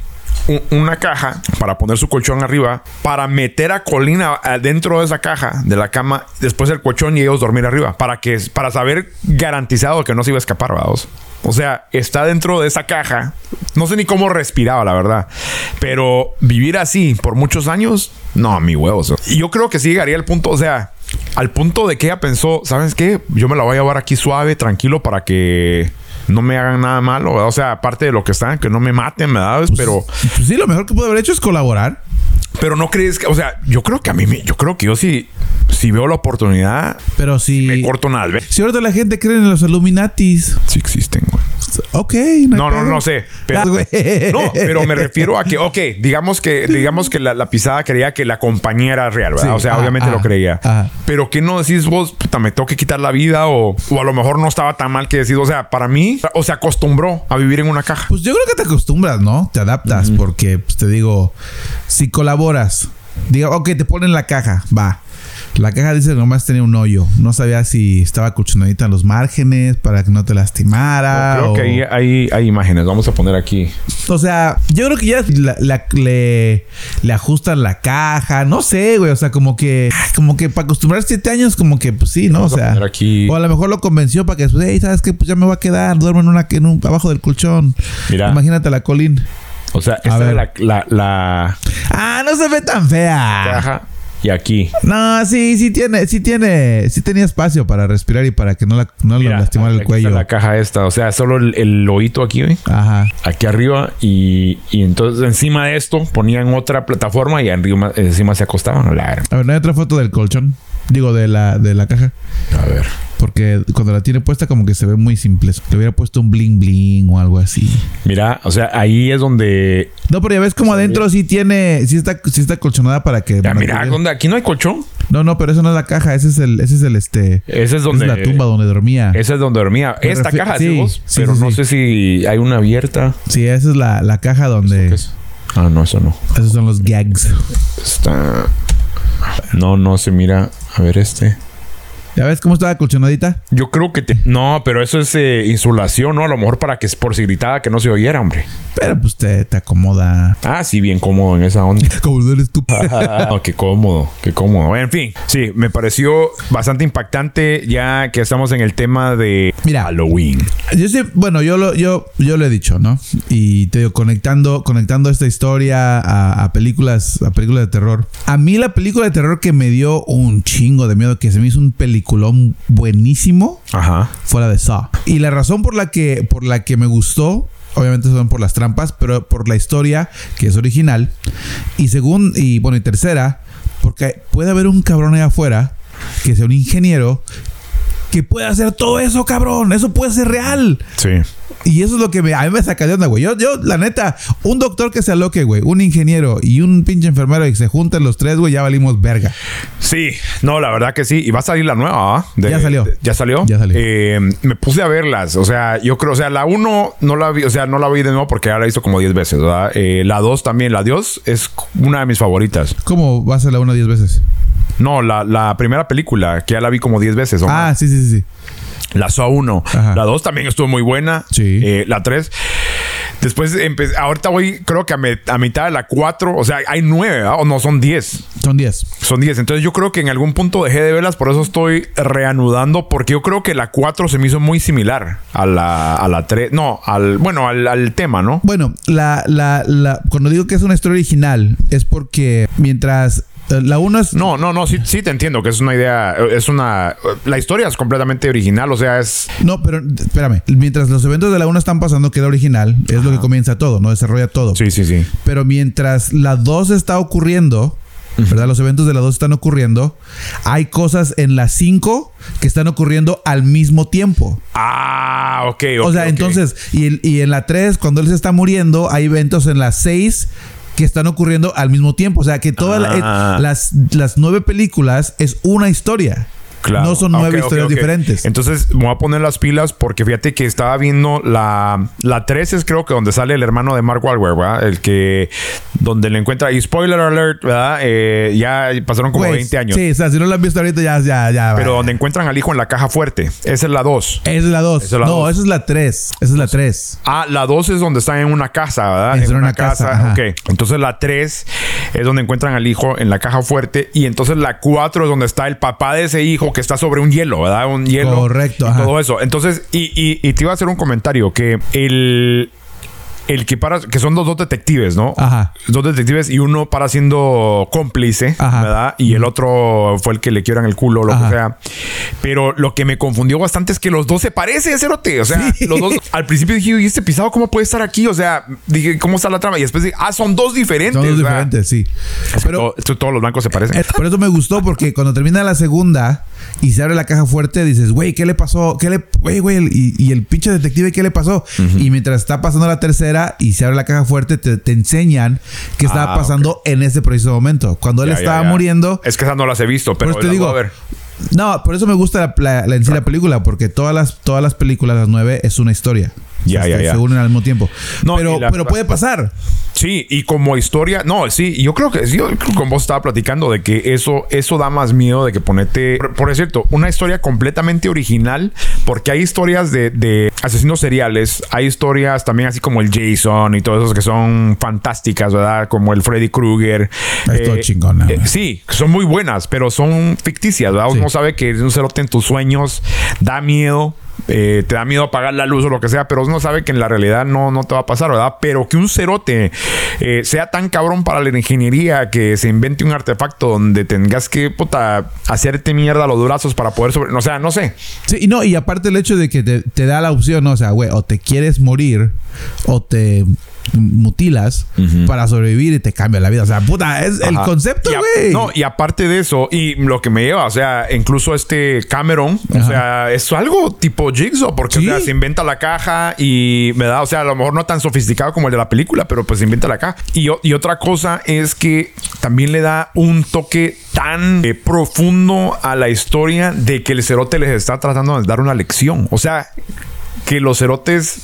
una caja para poner su colchón arriba, para meter a Colina adentro de esa caja de la cama, después del colchón y ellos dormir arriba, para que para saber garantizado que no se iba a escapar, vamos. O sea, está dentro de esa caja. No sé ni cómo respiraba, la verdad. Pero vivir así por muchos años, no, mi huevos. Yo creo que sí llegaría al punto, o sea, al punto de que ella pensó, ¿sabes qué? Yo me la voy a llevar aquí suave, tranquilo, para que no me hagan nada malo. ¿verdad? O sea, aparte de lo que están, que no me maten, ¿verdad? Pero, Pues sí, lo mejor que pudo haber hecho es colaborar. pero no crees que, o sea, yo creo que a mí, me- yo creo que yo sí, si veo la oportunidad, Pero si. me corto vez. Si ahorita la gente cree en los Illuminatis. Sí existen, güey. Ok, No, no, pedo. no sé. Pero, Ah, no, pero me refiero a que, ok, digamos que, digamos que la, la pisada creía que la compañía era real, ¿verdad? Sí, o sea, obviamente lo creía. Pero ¿qué no decís vos? Puta, me tengo que quitar la vida o, o a lo mejor no estaba tan mal que decís. O sea, para mí, o se acostumbró a vivir en una caja. Pues yo creo que te acostumbras, ¿no? Te adaptas, porque pues, te digo, si colaboras, diga, ok, te ponen la caja, va. La caja dice que nomás tenía un hoyo. No sabía si estaba colchonadita en los márgenes para que no te lastimara. Creo o... que ahí hay, hay imágenes. Vamos a poner aquí. O sea, yo creo que ya la- la- le, le ajustan la caja. No sé, güey. O sea, como que, como que para acostumbrar siete años, como que, pues sí, ¿no? Vamos o a sea, poner aquí. o a lo mejor lo convenció para que después, hey, ¿sabes qué? Pues ya me va a quedar. Duermo en una, en un, abajo del colchón. Mira. Imagínate la colín. O sea, esta ver. es la, la, la Ah, no se ve tan fea. caja y aquí. No, sí, sí tiene, sí tiene, sí tenía espacio para respirar y para que no, la, no Mira, lastimara el aquí está cuello. la caja esta. O sea, solo el, el lobito aquí, güey. Ajá. aquí arriba y, y entonces encima de esto ponían otra plataforma y arriba, encima se acostaban. A la- A ver, no hay otra foto del colchón. Digo, de la, de la caja. A ver. Porque cuando la tiene puesta como que se ve muy simple. Le hubiera puesto un bling bling o algo así. Mira, o sea, ahí es donde... No, pero ya ves como adentro sí tiene, sí está, sí está colchonada para que. Ya, mira, ¿dónde? aquí no hay colchón. No, no, pero eso no es la caja, ese es el, ese es el este. Ese es esa donde... es la tumba donde dormía. Ese es donde dormía. Me Esta caja, sí, vos. sí, pero sí, no sí. sé si hay una abierta. Sí, esa es la, la caja donde. ¿Qué es? Ah, no, eso no. Esos son los gags. Está... No, no se mira. A ver este. ¿Ya ves cómo estaba colchonadita? Yo creo que te... No, pero eso es eh, insulación, ¿no? A lo mejor para que por si gritaba que no se oyera, hombre. Pero pues te, te acomoda. Ah, sí, bien cómodo en esa onda. Como eres tú. No, qué cómodo, qué cómodo. En fin, sí, me pareció bastante impactante ya que estamos en el tema de Mira. Halloween. Yo sé, bueno, yo lo, yo, yo lo he dicho, ¿no? Y te digo, conectando, conectando esta historia a, a películas, a películas de terror. A mí la película de terror que me dio un chingo de miedo, que se me hizo un peliculón buenísimo, Ajá. fue la de Saw. Y la razón por la que, por la que me gustó, obviamente son por las trampas, pero por la historia, que es original. Y según, y bueno, y tercera, porque puede haber un cabrón allá afuera que sea un ingeniero que pueda hacer todo eso, cabrón. Eso puede ser real. Sí. Y eso es lo que me, a mí me saca de onda, güey. Yo, yo, la neta, un doctor que se aloque, güey, un ingeniero y un pinche enfermero y se junten los tres, güey, ya valimos verga. Sí, no, la verdad que sí. Y va a salir la nueva, ¿ah? De- Ya salió. de- ¿Ya salió? Ya salió. Eh, me puse a verlas. O sea, yo creo, o sea, la uno no la vi, o sea, no la vi de nuevo porque ya la visto como 10 veces, ¿verdad? Eh, la dos también, la Dios, es una de mis favoritas. ¿Cómo va a ser la una diez veces? No, la, la primera película, que ya la vi como 10 veces. Ah, sí, sí, sí. La SOA 1. Ajá. La 2 también estuvo muy buena. Sí. Eh, la 3 Después, empe- ahorita voy, creo que a, me- a mitad de la 4. O sea, hay 9, ¿verdad? O no, son 10. Son 10. Son 10. Entonces yo creo que en algún punto dejé de verlas, por eso estoy reanudando, porque yo creo que la 4 se me hizo muy similar a la, a la 3. No, al, bueno, al, al tema, ¿no? Bueno, la, la, la, cuando digo que es una historia original, es porque mientras la 1 es. No, no, no, sí, sí te entiendo que es una idea, es una... La historia es completamente original, o sea, es... No, pero espérame. Mientras los eventos de la 1 están pasando, queda original. Es lo que comienza todo, ¿no? Desarrolla todo. Sí, sí, sí. Pero mientras la 2 está ocurriendo, ¿verdad? Los eventos de la 2 están ocurriendo. Hay cosas en la 5 que están ocurriendo al mismo tiempo. Ah, ok, ok. o sea, entonces, y, y en la 3, cuando él se está muriendo, hay eventos en la 6 que están ocurriendo al mismo tiempo. O sea, que todas Ah. las, las nueve películas es una historia. Claro. No son Ah, nueve ok, ok, historias ok. diferentes. Entonces me voy a poner las pilas porque fíjate que estaba viendo la, la 3 es creo que donde sale el hermano de Mark Wahlberg, ¿verdad? El que donde le encuentra y spoiler alert, ¿verdad? Eh, ya pasaron como Güey, 20 años. Sí, o sea, si no lo han visto ahorita, ya, ya, ya. Pero va. donde encuentran al hijo en la caja fuerte. Esa es la 2. Esa es la 2. Esa es No, dos. esa es la 3. Esa es la 3. Ah, la 2 es donde están en una casa, ¿verdad? Es en una casa, ajá. Ok. Entonces la 3 es donde encuentran al hijo en la caja fuerte. Y entonces la 4 es donde está el papá de ese hijo que está sobre un hielo, ¿verdad? Un hielo. Correcto, Y ajá. todo eso. Entonces, y, y- y te iba a hacer un comentario que el. El que para, que son los dos detectives, ¿no? Ajá. Dos detectives y uno para siendo cómplice, Ajá. ¿verdad? Y el otro fue el que le quieran el culo, lo Ajá. que sea. Pero lo que me confundió bastante es que los dos se parecen, cerote. O sea, Sí. los dos. Al principio dije, ¿y este pisado cómo puede estar aquí? O sea, dije, ¿cómo está la trama? Y después dije, ah, son dos diferentes. Son dos diferentes, sí. Pero todo- esto- todos los blancos se parecen. eh, por eso me gustó, porque cuando termina la segunda y se abre la caja fuerte, dices, güey, ¿qué le pasó? ¿Qué le. Güey, güey, y, y el pinche detective, ¿qué le pasó? Y mientras está pasando la tercera y se abre la caja fuerte, te, te enseñan qué estaba Ah, pasando en ese preciso momento. Cuando él Ya, estaba ya. muriendo. Es que esas no las he visto, pero Por te digo, a ver. No, por eso me gusta la, la- la- en sí la película, porque todas las, todas las películas, las nueve, es una historia. Ya, ya, ya. Se unen al mismo tiempo. No, pero, la- pero puede pasar. Sí, y como historia, no, sí, yo creo que yo creo que con vos estaba platicando de que eso, eso da más miedo de que ponete, por, por cierto, una historia completamente original, porque hay historias de, de asesinos seriales, hay historias también así como el Jason y todo eso que son fantásticas, ¿verdad? Como el Freddy Krueger. Es todo chingona, eh, sí, son muy buenas, pero son ficticias, ¿verdad? Sí. Uno sabe que un cerote en tus sueños da miedo. Eh, te da miedo apagar la luz o lo que sea, pero uno sabe que en la realidad no, no te va a pasar, ¿verdad? Pero que un cerote eh, sea tan cabrón para la ingeniería que se invente un artefacto donde tengas que, puta, hacerte mierda los brazos para poder sobre... O sea, no sé. Sí, y no, y aparte el hecho de que te, da la opción, o sea, güey, o te quieres morir o te mutilas para sobrevivir y te cambia la vida. O sea, puta, es el concepto, güey. No, y aparte de eso, y lo que me lleva, o sea, incluso este Cameron, o sea, es algo tipo Jigsaw, porque Sí. o sea, se inventa la caja y me da, o sea, a lo mejor no tan sofisticado como el de la película, pero pues se inventa la caja. Y otra cosa es que también le da un toque tan eh, profundo a la historia de que el cerote les está tratando de dar una lección. O sea, que los cerotes,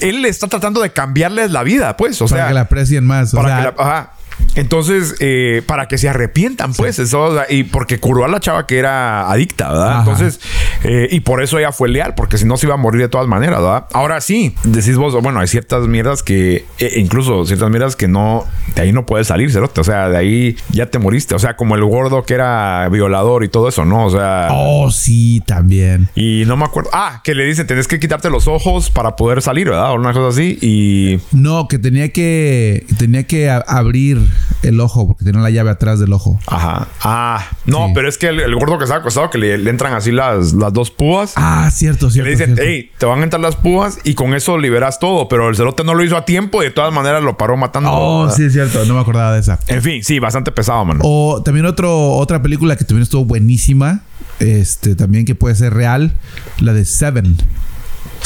él le está tratando de cambiarles la vida, pues, o para sea, que la aprecien más. O para sea, que la- ajá. Entonces, eh, para que se arrepientan, pues, eso, o sea, y porque curó a la chava que era adicta, ¿verdad? Ajá. Entonces, eh, y por eso ella fue leal, porque si no se iba a morir de todas maneras, ¿verdad? Ahora sí, decís vos, bueno, hay ciertas mierdas que, eh, incluso ciertas mierdas que no, de ahí no puedes salir, cerote, o sea, de ahí ya te moriste, o sea, como el gordo que era violador y todo eso, ¿no? O sea, Oh, sí, también. y no me acuerdo, ah, que le dicen, tenés que quitarte los ojos para poder salir, ¿verdad? O una cosa así, y... No, que tenía que tenía que abrir el ojo porque tenía la llave atrás del ojo. Ajá. Ah, no, Sí. pero es que el, el gordo que estaba acostado, que le, le entran así las, las dos púas. Ah, cierto, cierto. le dicen, cierto. hey, te van a entrar las púas y con eso liberas todo. Pero el cerote no lo hizo a tiempo y de todas maneras lo paró matando. Oh, sí, es cierto. No me acordaba de esa. En fin, sí, bastante pesado, mano. O también otro, otra película que también estuvo buenísima. Este, también que puede ser real. La de Seven.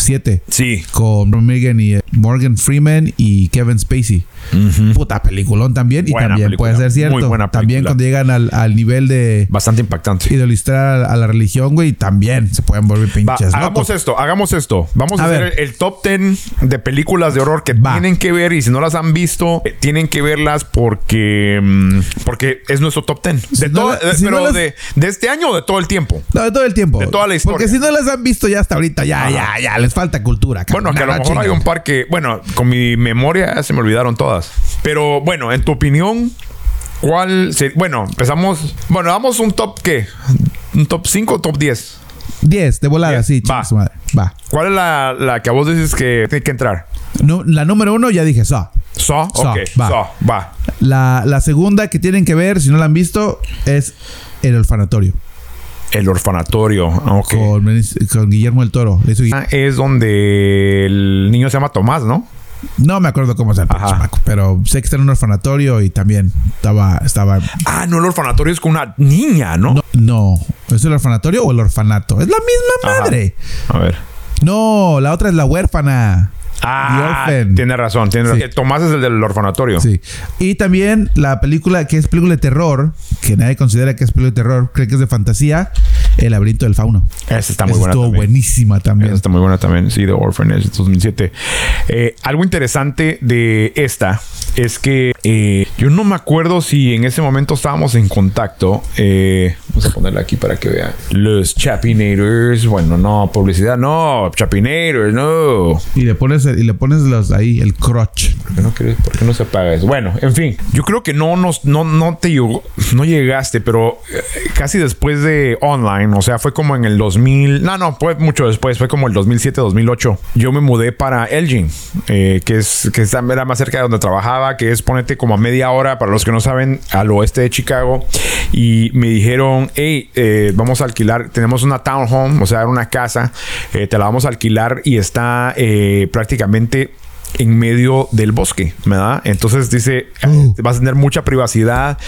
Siete. Sí. Con Megan y eh, Morgan Freeman y Kevin Spacey. Puta peliculón también. Y también película. puede ser cierto. Muy buena también cuando llegan al, al nivel de Bastante impactante. idolistrar a, a la religión, güey, también se pueden volver Va, pinches hagamos locos. esto, hagamos esto. Vamos a, A hacer ver. el, top 10 de películas de horror que Va. tienen que ver y si no las han visto, eh, tienen que verlas porque mm, porque es nuestro top 10. De Si no todo- la- no pero las- de, de este año o de todo el tiempo. No, de todo el tiempo. De toda la historia. Porque si no las han visto ya hasta ahorita, ya, Ajá. ya, ya. Les falta cultura. cabrón. Bueno, que a lo mejor hay un par que, bueno, con mi memoria se me olvidaron todas. Pero bueno, en tu opinión, ¿cuál? se- bueno, empezamos. Bueno, damos un top qué? ¿Un top 5 o top 10? 10 de volada, sí, Va. madre. Va. ¿Cuál es la, la que a vos dices que tiene que entrar? No, la número uno ya dije, Saw. ¿So? Saw, Ok, va. Saw, va. La, la segunda que tienen que ver, si no la han visto, es El Orfanatorio. El orfanatorio. Ok. Con, Guillermo el Toro. Gui- Ah, Es donde el niño se llama Tomás, ¿no? No me acuerdo cómo se llama pero sé que está en un orfanatorio y también estaba... estaba Ah, no, el orfanatorio es con una niña, ¿no? no, no, ¿es el orfanatorio o el orfanato? Es la misma Ajá. madre. A ver. No, la otra es la huérfana. Ah, The Orphan. tiene razón. Tiene Sí. razón. Tomás es el del orfanatorio. Sí. Y también la película que es película de terror, que nadie considera que es película de terror, cree que es de fantasía, El laberinto del fauno. Esa está muy Esa buena. estuvo también. buenísima también. Esa está muy buena también. Sí, The Orphanage 2007. Eh, algo interesante de esta es que eh, yo no me acuerdo si en ese momento estábamos en contacto. Eh, vamos a ponerla aquí para que vean. Los Chapinators. Bueno, no, publicidad. No, Chapinators, no. Y le pones y le pones los ahí el crotch. ¿Por qué no, quieres- por qué no se apaga eso? Bueno, en fin. Yo creo que no nos, no, no te no llegaste, pero eh, casi después de online, o sea, fue como en el 2000. No, no, fue mucho después, fue como el 2007, 2008. Yo me mudé para Elgin, eh, que es que era más cerca de donde trabajaba, que es ponete como a media hora, para los que no saben, al oeste de Chicago. Y me dijeron, hey, eh, vamos a alquilar, tenemos una townhome, o sea, una casa, eh, te la vamos a alquilar y está prácticamente en medio del bosque, ¿verdad? Entonces dice, Oh. vas a tener mucha privacidad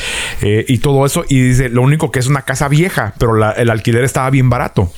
eh, y todo eso. Y dice, lo único que es una casa vieja, pero la- el alquiler estaba bien barato.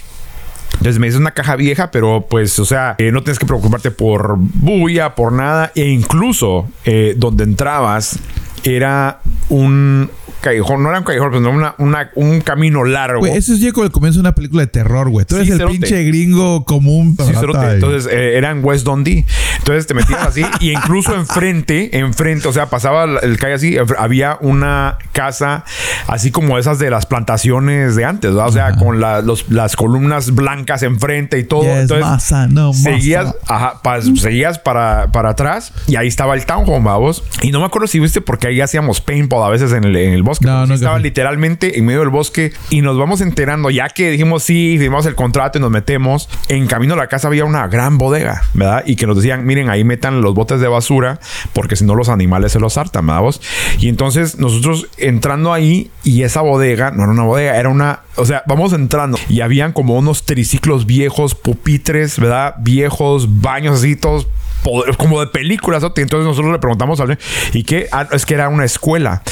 Entonces me dice una caja vieja, pero pues, o sea, eh, no tienes que preocuparte por bulla, por nada. E incluso eh, donde entrabas era un callejón, no era un callejón, pero una, una- un camino largo. Güey, eso es como el comienzo de una película de terror, güey. Tú Sí, eres el cerote. pinche gringo común. Sí. Entonces eh, era en West Dundee. Entonces te metías así y incluso enfrente, enfrente, o sea, pasaba el- calle así, había una casa así como esas de las plantaciones de antes, ¿verdad? O sea, con la- los- las columnas blancas enfrente y todo. Yes, Entonces masa, no, masa. seguías, ajá, pa- seguías para, para atrás y ahí estaba el townhome, vamos. Y no me acuerdo si viste porque ahí hacíamos paintball a veces en el, en el bosque. No, nunca estaba literalmente en medio del bosque y nos vamos enterando, ya que dijimos sí, firmamos el contrato y nos metemos, en camino a la casa había una gran bodega, ¿verdad? Y que nos decían, miren, ahí metan los botes de basura porque si no los animales se los hartan, ¿verdad? vos? Y entonces nosotros entrando ahí y esa bodega, no era una bodega, era una, o sea, vamos entrando y habían como unos triciclos viejos, pupitres, ¿verdad? Viejos, baños así, todos pod- como de películas. Entonces nosotros le preguntamos al y que ah, es que era una escuela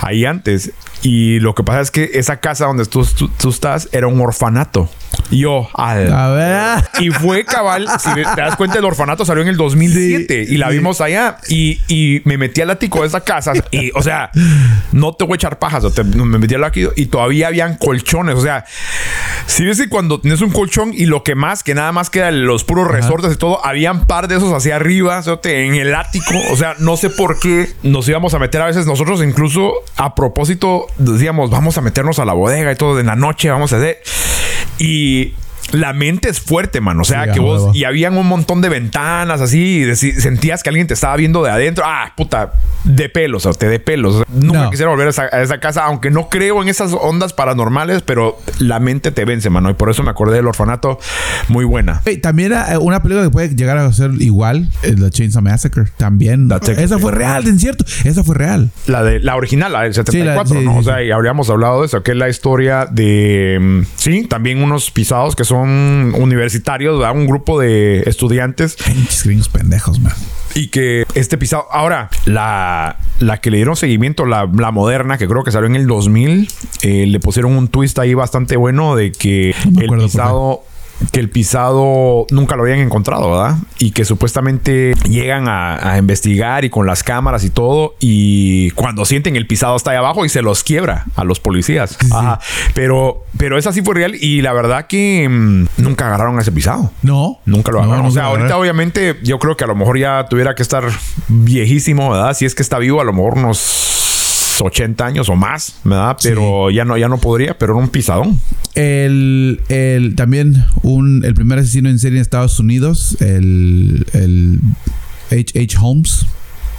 ahí antes. Y lo que pasa es que esa casa donde tú, tú- tú estás era un orfanato. Y yo, al- A ver. y fue cabal, si te das cuenta, el orfanato salió en el 2007 Sí, y la sí. vimos allá. Y, y me metí al ático de esa casa. Y, o sea, no te voy a echar pajas. o te- me metí al ático y todavía habían colchones. O sea, si ves que cuando tienes un colchón y lo que más, que nada más queda los puros resortes y todo, habían par de esos hacia arriba, cerote, en el ático. O sea, no sé por qué nos íbamos a meter a veces nosotros, incluso a propósito, decíamos, vamos a meternos a la bodega y todo, en la noche vamos a hacer. Y la mente es fuerte, man. O sea, Sí, que vos. huevo. Y habían un montón de ventanas así. Y sentías que alguien te estaba viendo de adentro. Ah, puta, de pelos, o te de pelos. O sea, nunca No. quisiera volver a esa, a esa casa, aunque no creo en esas ondas paranormales, pero la mente te vence, mano. Y por eso me acordé del orfanato. Muy buena. Güey, También era eh, una película que puede llegar a ser igual, es la Chainsaw Massacre. También. Esa fue real, en cierto. Esa fue real. La de la original, la del 74, sí, ¿no? sí, o sea, y habríamos hablado de eso, que es la historia de. mm, Sí, también unos pisados que son universitarios, ¿verdad? Un grupo de estudiantes Pinches gringos pendejos, man. y que este pisado. Ahora, la, la que le dieron seguimiento, la, la moderna, que creo que salió en el 2000, eh, le pusieron un twist ahí bastante bueno de que No el pisado. Que el pisado nunca lo habían encontrado, ¿verdad? Y que supuestamente llegan a, a investigar y con las cámaras y todo. Y cuando sienten el pisado está ahí abajo y se los quiebra a los policías. Ajá. Pero, pero esa sí fue real. Y la verdad que mm, nunca agarraron a ese pisado. No. Nunca lo No, agarraron. o sea, ahorita obviamente yo creo que a lo mejor ya tuviera que estar viejísimo, ¿verdad? Si es que está vivo, a lo mejor unos 80 años o más, ¿verdad? Pero ya no ya no podría, pero era un pisadón. El, el también un el primer asesino en serie en Estados Unidos, el el H.H. Holmes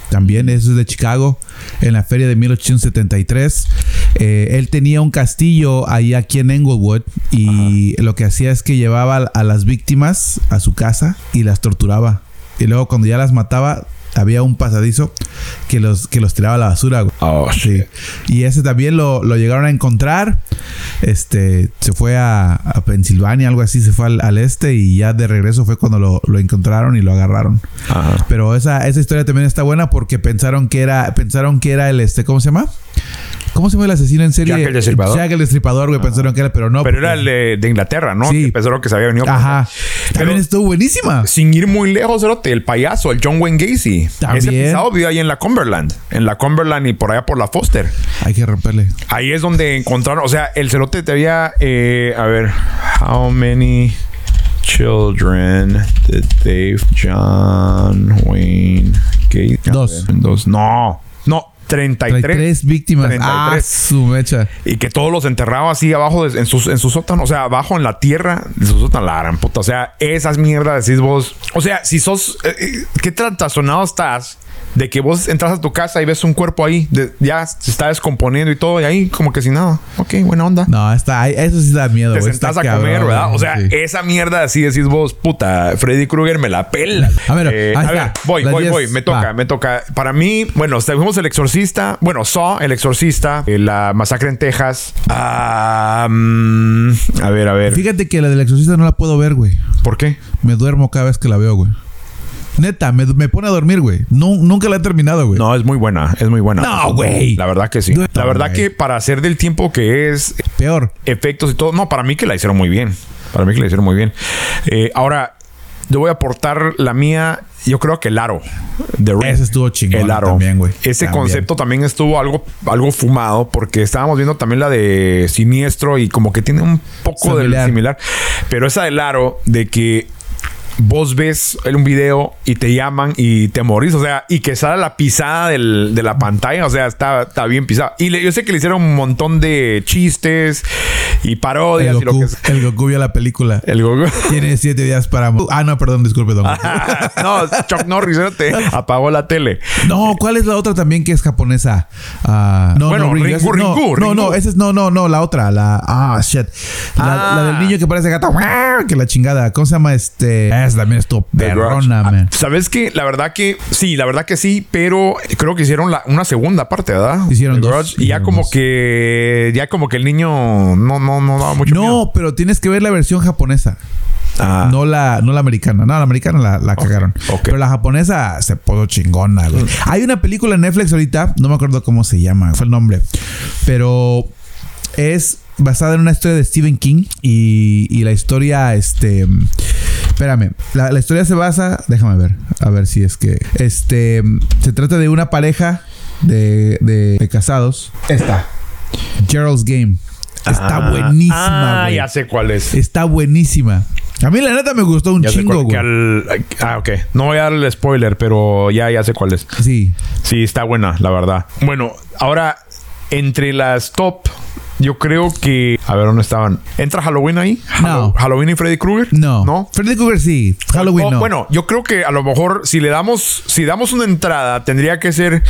también, eso es de Chicago, en la feria de 1873. Eh, él tenía un castillo ahí aquí en Englewood y lo que hacía es que llevaba a las víctimas a su casa y las torturaba. Y luego cuando ya las mataba, había un pasadizo que los, que los tiraba a la basura. Oh, Sí. Y ese también lo, lo llegaron a encontrar. Este se fue a, a Pensilvania, algo así, se fue al, al este y ya de regreso fue cuando lo, lo encontraron y lo agarraron. Ajá. Pero esa, esa historia también está buena porque pensaron que era, pensaron que era el este, ¿cómo se llama? ¿Cómo se llama el asesino en serie? Jack el Destripador. Jack el Destripador, güey, pensaron que era, pero no. Pero era el de, de Inglaterra, ¿no? Sí. Que pensaron que se había venido. Ajá. Pero- También estuvo buenísima. Sin ir muy lejos, Cerote, el payaso, el John Wayne Gacy. También. Ese pisado vive ahí en la Cumberland. En la Cumberland y por allá por la Foster. Hay que romperle. Ahí es donde encontraron, o sea, el cerote te había, eh, a ver, how many children did Dave John Wayne Gacy? Dos. ver, Dos. No, 33. 33 víctimas. 33. Ah, su mecha. Y que todos los enterraba así abajo de- en, sus, en su sótano, o sea, abajo en la tierra de su sótano, la gran puta. O sea, esas mierdas decís vos. O sea, si sos. eh, eh, ¿Qué trastornado estás? De que vos entras a tu casa y ves un cuerpo ahí, de- ya se está descomponiendo y todo, y ahí como que sin nada. Ok, buena onda. No, está, eso sí da miedo, Te güey. sentás a comer, ¿verdad? O sea, sí. esa mierda así decís vos, puta, Freddy Krueger me la pela. A ver, Eh, a ver, voy, Las voy, diez, voy. Me toca, va. me toca. Para mí, bueno, fuimos El Exorcista. Bueno, Saw, El Exorcista. eh, la masacre en Texas. A ver, a ver. Fíjate que la del exorcista no la puedo ver, güey. ¿Por qué? Me duermo cada vez que la veo, güey. Neta, me, me pone a dormir, güey. No, nunca la he terminado, güey. No, es muy buena, es muy buena. No, güey. La verdad que sí. No, La verdad güey. que para hacer del tiempo que es, Peor. efectos y todo, no, para mí que la hicieron muy bien. Para mí que la hicieron muy bien. Eh, ahora, yo voy a aportar la mía. Yo creo que el aro. The Ring. Ese estuvo chingón El aro. también, güey. Ese También. concepto también estuvo algo, algo fumado porque estábamos viendo también la de Siniestro y como que tiene un poco Similar. similar. Pero esa del aro de que vos ves un video y te llaman y te morís, o sea, y que sale la pisada del- de la pantalla, o sea, está, está bien pisada. Y le- yo sé que le hicieron un montón de chistes y El parodias y lo Goku, que el Goku vio la película. El Goku. Tiene siete días para... Ah, no, perdón, disculpe, don. no, Chuck Norris te apagó la tele. No, ¿cuál es la otra también que es japonesa? Ah, no, Bueno, no, Ringu, no, Ringu, no, no, esa es no, no, no, la otra, la ah shit. La, Ah. la del niño que parece gato, que la chingada. ¿Cómo se llama este? Esa también estuvo perrona, Ah, man. ¿Sabes qué? La verdad que sí, la verdad que sí, pero creo que hicieron la- una segunda parte, ¿verdad? Hicieron The dos, Y ya como dos. que ya como que el niño no no no daba mucho miedo. No, pero tienes que ver la versión japonesa. Ah. No la, no la americana. No, la americana la, la cagaron. Pero la japonesa se puso chingona, güey. Mm. Hay una película en Netflix ahorita, no me acuerdo cómo se llama, fue el nombre. Pero es basada en una historia de Stephen King. Y, y la historia, este. Espérame. La, la historia se basa. Déjame ver. A ver si es que. Este. Se trata de una pareja de, de, de casados. Esta. Gerald's Game. Está Ah, buenísima, Ah, ya sé cuál es. Está buenísima. A mí la neta me gustó un Ya chingo, güey. ah, ok. No voy a dar el spoiler, pero ya, ya sé cuál es. Sí. Sí, está buena, la verdad. Bueno, ahora, entre las top, yo creo que. A ver, ¿dónde estaban? ¿Entra Halloween ahí? No. Hallow- ¿Halloween y Freddy Krueger? No. ¿No? Freddy Krueger sí. Halloween O- no. Bueno, yo creo que a lo mejor si le damos, si damos una entrada, tendría que ser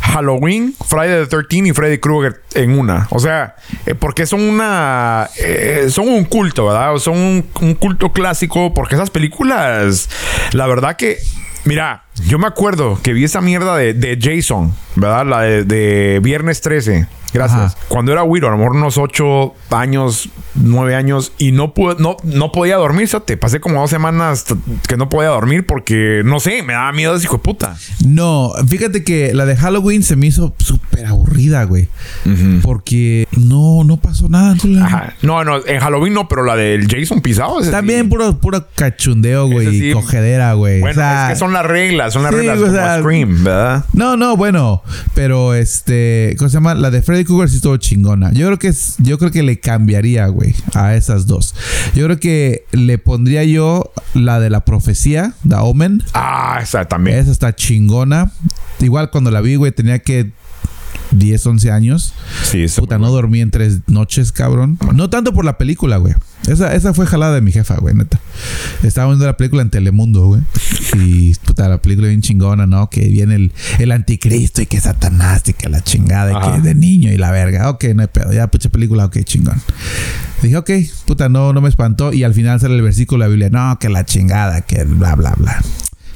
Halloween, Friday the 13 y Freddy Krueger en una. O sea, eh, porque son una, eh, son un culto, ¿verdad? Son un, un culto clásico porque esas películas, la verdad que, mira, yo me acuerdo que vi esa mierda de, de Jason, ¿verdad? La de, de Viernes 13. Gracias. Ajá. Cuando era Wiro, a lo mejor unos 8 años, 9 años, y no, pude, no, no podía dormir, te pasé como dos semanas que no podía dormir porque, no sé, me daba miedo ese hijo de puta. No, fíjate que la de Halloween se me hizo súper aburrida, güey. Porque no, no pasó nada. Ajá. No, no, en Halloween no, pero la del Jason pisado. ese También sí. puro, puro cachundeo, güey. Y cogedera, güey. Bueno, O sea, es que son las reglas, son las sí, reglas o como sea, Scream, ¿verdad? No, no, bueno, pero este, ¿cómo se llama? La de Freddy Krueger sí estuvo chingona. Yo creo que yo creo que le cambiaría, güey, a esas dos. Yo creo que le pondría yo la de la profecía, The Omen. Ah, esa también. Esa está chingona. Igual cuando la vi, güey, tenía que 10, 11 años. Sí. Puta, no dormí en tres noches, cabrón. No tanto por la película, güey. Esa, esa fue jalada de mi jefa, güey, neta. Estaba viendo la película en Telemundo, güey. Y, puta, la película bien chingona, ¿no? Que viene el, el anticristo y que Satanás y que la chingada y Ajá. que es de niño y la verga. Ok, no hay pedo. Ya, pucha película, ok, chingón. Dije, ok, puta, no, no me espantó. Y al final sale el versículo de la Biblia. No, que la chingada, que bla, bla, bla.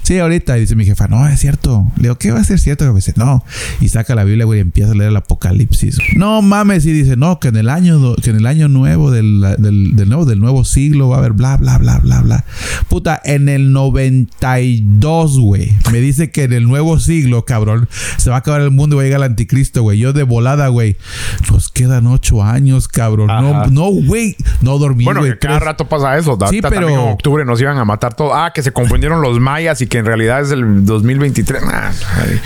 Sí, ahorita. Y dice mi jefa, no, es cierto. Le digo, ¿qué va a ser cierto? Y me dice, no. Y saca la Biblia, güey, y empieza a leer el Apocalipsis. No mames. Y dice, no, que en el año, que en el año nuevo del, del, del nuevo, del nuevo siglo va a haber bla, bla, bla, bla, bla. Puta, en el 92, güey. Me dice que en el nuevo siglo, cabrón, se va a acabar el mundo y va a llegar el anticristo, güey. Yo de volada, güey. Nos quedan ocho años, cabrón. No, Ajá. no, güey. No dormí, Bueno, güey. que cada tres- rato pasa eso. Sí, pero- en octubre nos iban a matar todo. Ah, que se confundieron los mayas y que en realidad es el 2023. Nah.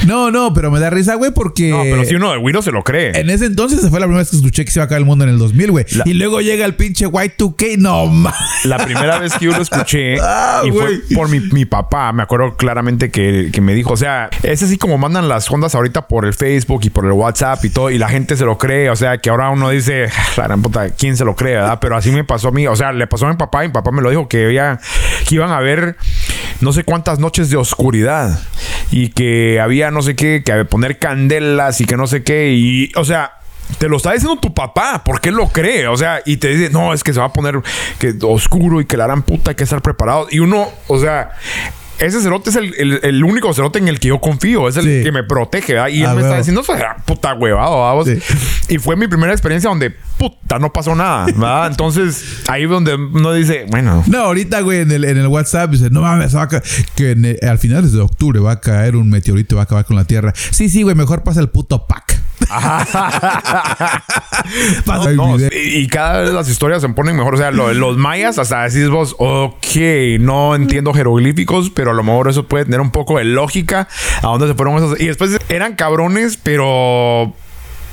No, no, pero me da risa, güey, porque... no, pero si uno de Wiro se lo cree. En ese entonces fue la primera vez que escuché que se iba a acabar el mundo en el 2000, güey. La- Y luego llega el pinche Y2K. No, ma. La primera vez que yo lo escuché Ah, y fue por mi, mi papá, me acuerdo claramente que, que me dijo, o sea, es así como mandan las ondas ahorita por el Facebook y por el WhatsApp y todo, y la gente se lo cree, o sea, que ahora uno dice, la gran puta, ¿quién se lo cree, verdad? Pero así me pasó a mí, o sea, le pasó a mi papá y mi papá me lo dijo, que, había, que iban a haber no sé cuántas noches de oscuridad y que había no sé qué, que poner candelas y que no sé qué, y, o sea... Te lo está diciendo tu papá, ¿por qué lo cree? O sea, y te dice, no, es que se va a poner que oscuro y que la harán puta, hay que estar preparado. Y uno, o sea, ese cerote es el, el- el único cerote en el que yo confío, es el Sí. que me protege, ¿verdad? Y Ah, él me está diciendo, eso era puta huevado, vamos. Sí. Y fue mi primera experiencia donde, puta, no pasó nada, ¿verdad? Entonces, ahí donde uno dice, bueno, No, ahorita, güey, en el, en el WhatsApp dice, no mames, va a ca- que el- al final de octubre va a caer un meteorito y va a acabar con la Tierra. Sí, sí, güey, mejor pasa el puto pack. No, y, y cada vez las historias se ponen mejor. O sea, lo los mayas, hasta decís vos, ok, no entiendo jeroglíficos, pero a lo mejor eso puede tener un poco de lógica a dónde se fueron esos. Y después eran cabrones, pero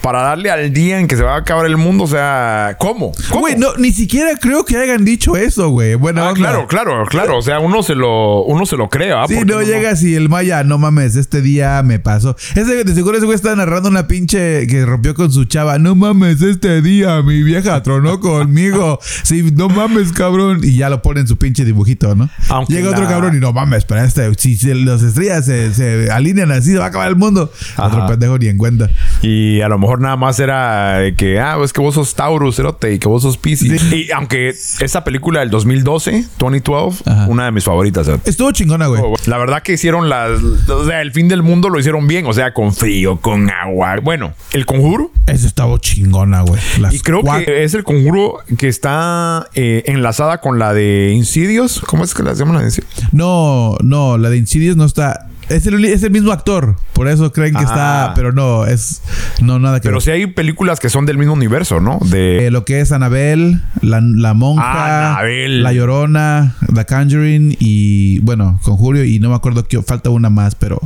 para darle al día en que se va a acabar el mundo, o sea, ¿cómo? ¿Cómo? Güey, no, ni siquiera creo que hayan dicho eso, güey. Bueno, Ah, claro, claro, claro. O sea, uno se lo, uno se lo cree, ¿ah? Sí, Porque no llegas y el Maya, no mames, este día me pasó. Ese, de seguro ese güey está narrando una pinche que rompió con su chava. No mames, este día mi vieja tronó conmigo. Sí, no mames, cabrón. Y ya lo pone en su pinche dibujito, ¿no? Aunque Llega otro cabrón y no mames, pero este, si, si las estrellas se, se alinean así, se va a acabar el mundo. Ajá. Otro pendejo ni en cuenta. Y a lo mejor nada más era que, ah, es que vos sos Taurus, cerote, y que vos sos Pisces. Y aunque esa película del 2012, 2012, Ajá. una de mis favoritas. Estuvo chingona, güey. La verdad que hicieron las... O sea, el fin del mundo lo hicieron bien. O sea, con frío, con agua. Bueno, El Conjuro. Eso estaba chingona, güey. Y creo cuatro- que es El Conjuro que está eh, enlazada con la de Insidios. ¿Cómo es que la llaman la de Insidios? No, no, la de Insidious no está. Es el, es el mismo actor. Por eso creen que Ah. está. Pero no, es. No, nada que Pero ver. sí hay películas que son del mismo universo, ¿no? De... Eh, lo que es Anabel, la, la monja, Annabelle. la llorona, The Conjuring y bueno, Conjurio y no me acuerdo que falta una más, pero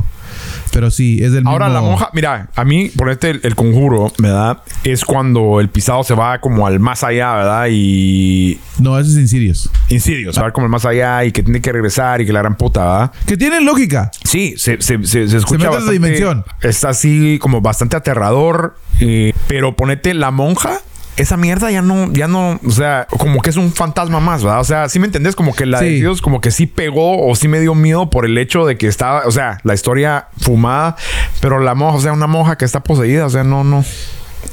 pero sí, es del Ahora mismo- la monja, mira, a mí, ponerte el, el conjuro, ¿verdad? Es cuando el pisado se va como al más allá, ¿verdad? Y No, ese es Insidious. Insidious, va como al más allá y que tiene que regresar y que la gran puta, ¿verdad? Que tiene lógica. Sí, se, se, se, se escucha mete en la bastante- dimensión. Está así como bastante aterrador. eh, pero ponete la monja. Esa mierda ya no, ya no, o sea, como que es un fantasma más, ¿verdad? O sea, sí me entendés, como que la de. Dios como que sí pegó o sí me dio miedo por el hecho de que estaba, o sea, la historia fumada, pero la monja, o sea, una monja que está poseída, o sea, no, no.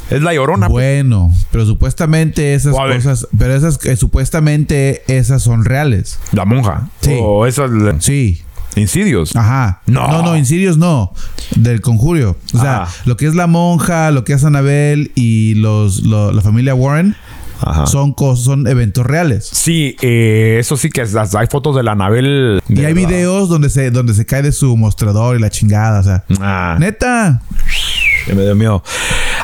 Es la llorona. pues. Bueno, pero supuestamente esas O cosas, pero esas eh, supuestamente esas son reales. La monja. Sí. O esas Sí. Insidios. Ajá. No. No, no, Insidious no. Del conjurio. O sea, Ah. lo que es la monja, lo que es Anabel y los, lo- la familia Warren Ajá. son cosas, son eventos reales. Sí, eh, eso sí que es- hay fotos de la Anabel. Y hay videos donde se, donde se cae de su mostrador y la chingada. O sea, Ah. neta. Me dio miedo.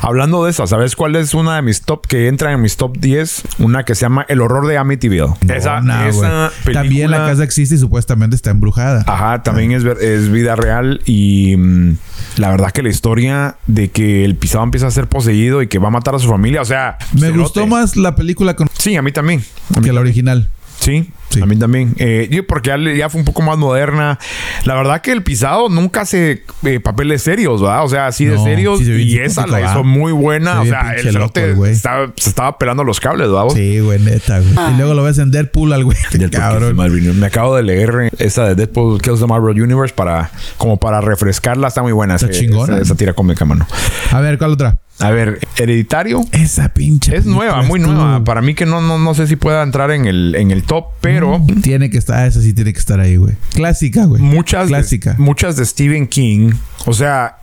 Hablando de eso, ¿sabes cuál es una de mis top que entra en mis top 10? Una que se llama El horror de Amityville. esa No, esa película. También la casa existe y supuestamente está embrujada. Ajá, también es, ver- es vida real y mm, la verdad que la historia de que el pisado empieza a ser poseído y que va a matar a su familia, o sea... Me gustó más la película con- Sí, a mí también. A mí que la original. Sí, Sí. a mí también. Eh, yo- porque ya, le- ya fue un poco más moderna. La verdad que el pisado nunca hace eh, papeles serios, ¿verdad? O sea, así de No, serios. sí y esa la hizo muy buena. Se O sea, el loco cerote el güey. estaba- se estaba pelando los cables, ¿verdad? Sí, güey, neta, güey. Y luego lo ves en Deadpool al güey. Cabrón. Me acabo de leer esa de Deadpool Kills the Marvel Universe para como para refrescarla. Está muy buena. Está ese- chingona. Esa, esa tira cómica, mano. A ver, ¿cuál otra? A ver, Hereditario. Esa pinche. Es nueva, muy nueva. Para mí que no, no, no sé si pueda entrar en el, en el top, pero Tiene que estar, esa sí tiene que estar ahí, güey. Clásica, güey. muchas Clásica. De, muchas de Stephen King. O sea,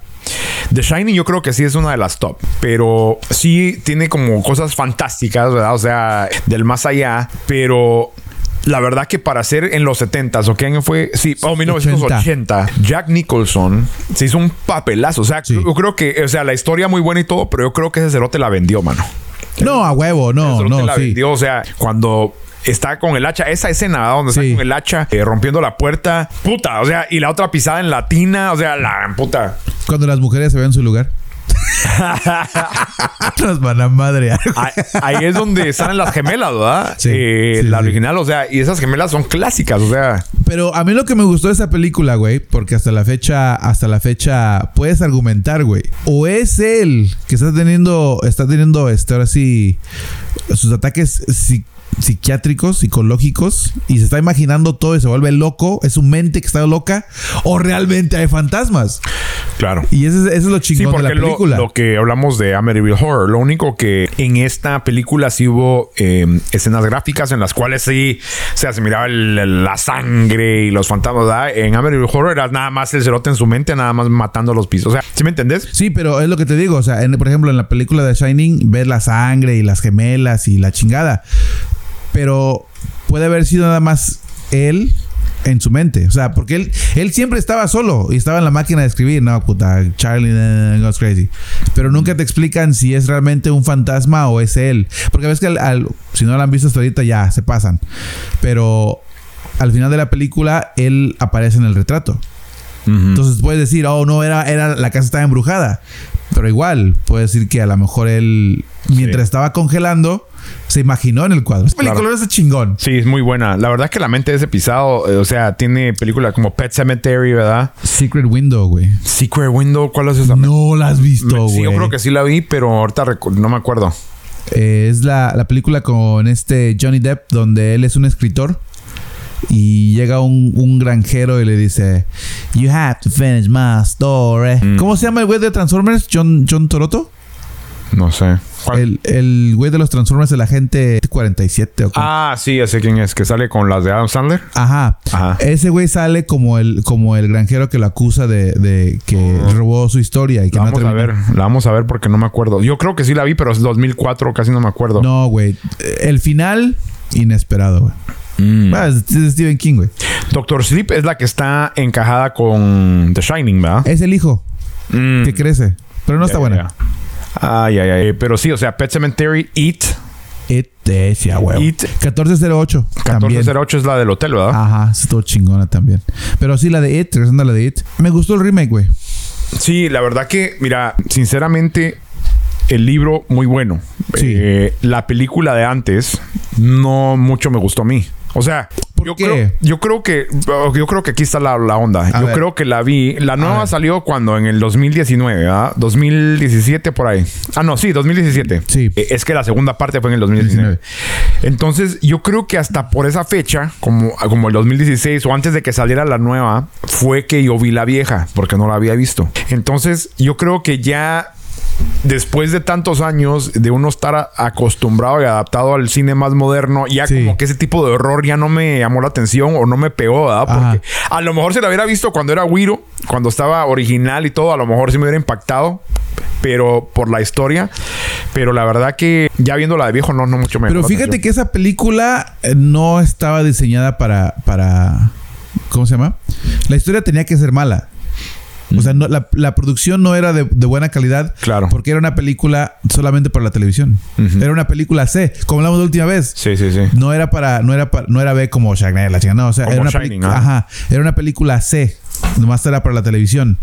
The Shining yo creo que sí es una de las top, pero sí tiene como cosas fantásticas, ¿verdad? O sea, del más allá, pero la verdad que para ser en los 70s, ¿o qué año fue? Sí, oh, 1980. Jack Nicholson se hizo un papelazo. O sea, Sí. yo creo que, o sea, la historia muy buena y todo, pero yo creo que ese cerote la vendió, mano. No, a huevo, no, no, la sí. vendió. O sea, cuando está con el hacha, esa escena donde Sí. está con el hacha eh, rompiendo la puerta, puta, o sea, y la otra pisada en la tina, o sea, la puta. Cuando las mujeres se ven en su lugar. Nos van a madrear. Ahí, ahí es donde salen las gemelas, ¿verdad? Sí, Eh, sí, la sí. original, o sea, y esas gemelas son clásicas, o sea, Pero a mí lo que me gustó de esa película, güey, porque hasta la fecha, hasta la fecha puedes argumentar, güey. O es él que está teniendo, está teniendo, este, ahora sí, sus ataques psi- psiquiátricos, psicológicos, y se está imaginando todo y se vuelve loco, es su mente que está loca, o realmente hay fantasmas. claro. Y eso es, eso es lo Sí, chingón de la lo, película. lo que hablamos de Amityville Horror, lo único que en esta película sí hubo eh, escenas gráficas en las cuales sí, o sea, se miraba el- la sangre y los fantasmas, ¿verdad? En Amityville Horror era nada más el cerote en su mente, nada más matando los pisos. O sea, ¿sí me entendés? Sí, pero es lo que te digo. O sea, en- por ejemplo, en la película de Shining, ves la sangre y las gemelas y la chingada. Pero puede haber sido nada más él en su mente. O sea, porque él, él siempre estaba solo y estaba en la máquina de escribir. No, puta, Charlie eh, goes crazy. Pero nunca te explican si es realmente un fantasma o es él. Porque ves que al- al- si no lo han visto hasta ahorita ya se pasan. Pero al final de la película, él aparece en el retrato. Entonces puedes decir, oh, no, era, era la casa estaba embrujada. Pero igual, puedes decir que a lo mejor él, mientras Sí. estaba congelando, se imaginó en el cuadro. Esta película Claro. es chingón. Sí, es muy buena. La verdad que la mente de ese pisado, eh, o sea, tiene películas como Pet Cemetery, ¿verdad? Secret Window, güey. Secret Window, ¿cuál es esa? No la has visto, güey. sí, yo creo que sí la vi, pero ahorita no me acuerdo. Eh, es la, la película con este Johnny Depp, donde él es un escritor. Y llega un, un granjero y le dice: You have to finish my story. Mm. ¿Cómo se llama el güey de Transformers? ¿John, John Toroto? No sé. ¿Cuál? El, el güey de los Transformers, el agente 47 o? Ah, sí, sé quién es, que sale con las de Adam Sandler. Ajá. Ajá. Ese güey sale como el, como el granjero que lo acusa de, de que robó su historia y que La no vamos a ver, la vamos a ver porque no me acuerdo. Yo creo que sí la vi, pero es 2004, casi no me acuerdo. No, güey. El final, inesperado, güey. Mm. Ah, es, Stephen King, güey. Doctor Sleep es la que está encajada con The Shining, ¿verdad? Es el hijo Mm. que crece. Pero no está buena. Ay, ay, ay. Pero sí, o sea, Pet Cemetery, It. It, eh, sí, a huevo. It. 1408. También. 1408 es la del hotel, ¿verdad? Ajá, es todo chingona también. Pero sí, la de It, regresando a la de It. Me gustó el remake, güey. Sí, la verdad que, mira, sinceramente, el libro muy bueno. Sí. Eh, la película de antes no mucho me gustó a mí. O sea, ¿Por yo qué? creo, yo creo que yo creo que aquí está la, la onda. A yo ver. creo que la vi. La nueva salió cuando en el 2019, ¿verdad? 2017 por ahí. Ah, no, sí, 2017. Sí. Eh, Es que la segunda parte fue en el 2019. Entonces, yo creo que hasta por esa fecha, como, como el 2016 o antes de que saliera la nueva, fue que yo vi la vieja, porque no la había visto. Entonces, yo creo que ya después de tantos años de uno estar acostumbrado y adaptado al cine más moderno, ya Sí. como que ese tipo de horror ya no me llamó la atención o no me pegó, ¿verdad? Ajá. Porque a lo mejor se la hubiera visto cuando era Wiro, cuando estaba original y todo, a lo mejor sí me hubiera impactado. Pero por la historia, pero la verdad que ya viendo la de viejo, no, no mucho me Pero fíjate atención. que esa película eh, no estaba diseñada para, para. ¿Cómo se llama? La historia tenía que ser mala. O sea, no- la, la producción no era de, de buena calidad. Claro. Porque era una película solamente para la televisión. Era una película C, como hablamos la última vez. Sí, sí, sí. No era para, no era para, no era B como Sharknado, la chingada. No, o sea, Como era una Shining, ah. Ajá. Era una película C. Nomás era para la televisión.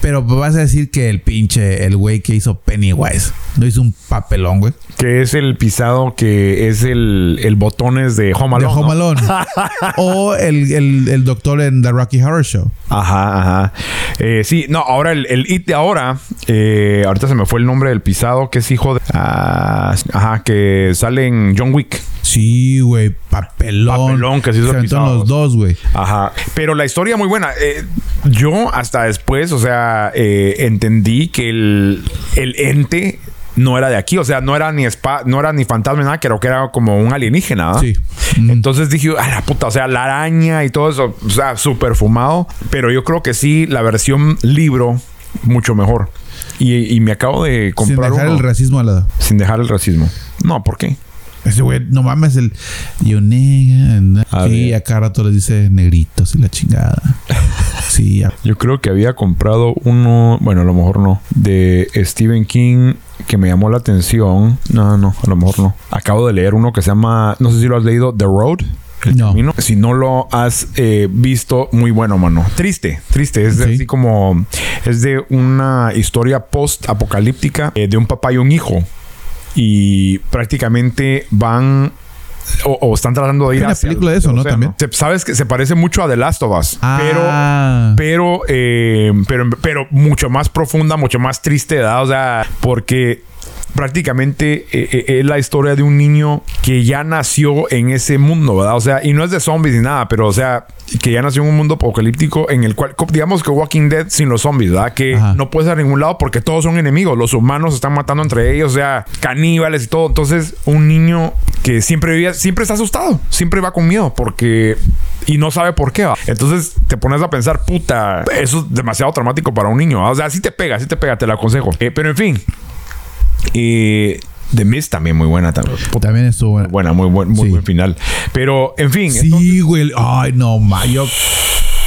Pero vas a decir que el pinche, el güey que hizo Pennywise, no hizo un papelón, güey. Que es el pisado que es el, el botones de Home Alone. De Home ¿no? Alone. o el, el, el doctor en The Rocky Horror Show. Ajá, ajá. Eh, sí, no, ahora el, el It de ahora, eh, ahorita se me fue el nombre del pisado que es hijo de. ah, ajá, que sale en John Wick. Sí, güey. Papelón. Papelón que se hizo Se los dos, güey. Ajá. Pero la historia muy buena. Eh, yo hasta después, o sea, eh, entendí que el, el ente no era de aquí. O sea, no era ni spa, no era ni fantasma, ni nada, creo que era como un alienígena. ¿verdad? Sí. Entonces dije, a la puta, o sea, la araña y todo eso, o sea, súper fumado. Pero yo creo que sí, la versión libro, mucho mejor. Y, y me acabo de Sin comprar dejar uno, el racismo al lado. sin dejar el racismo. No, ¿por qué? Ese güey, no mames, el. Yo nega. A Sí, ver. acá rato les dice negritos y la chingada. Sí, a- Yo creo que había comprado uno, bueno, a lo mejor no, de Stephen King que me llamó la atención. No, no, a lo mejor no. Acabo de leer uno que se llama, no sé si lo has leído, The Road. El No. camino. Si no lo has eh, visto, muy bueno, mano. Triste, triste. Es Sí. así como, es de una historia post-apocalíptica eh, de un papá y un hijo. Y prácticamente van o, o están tratando de ir Hay una película de eso, ¿no? También. Sabes que se parece mucho a The Last of Us, pero Ah. pero, eh, pero, pero mucho más profunda, mucho más triste, ¿verdad? O sea, porque prácticamente eh, eh, es la historia de un niño que ya nació en ese mundo, ¿verdad? O sea, y no es de zombies ni nada, pero o sea, que ya nació en un mundo apocalíptico en el cual, digamos que Walking Dead sin los zombies, ¿verdad? Que Ajá. no puedes ir a ningún lado porque todos son enemigos, los humanos se están matando entre ellos, o sea, caníbales y todo. Entonces, un niño que siempre vivía, siempre está asustado, siempre va con miedo porque y no sabe por qué. ¿va? Entonces te pones a pensar, puta, eso es demasiado traumático para un niño. ¿va? O sea, sí te pega, sí te pega, te lo aconsejo. Eh, pero en fin, eh, The Mist también muy buena también. También estuvo bueno. buena, muy buen, muy Sí. buen final. Pero en fin, Sí, güey. Ay, no, ma.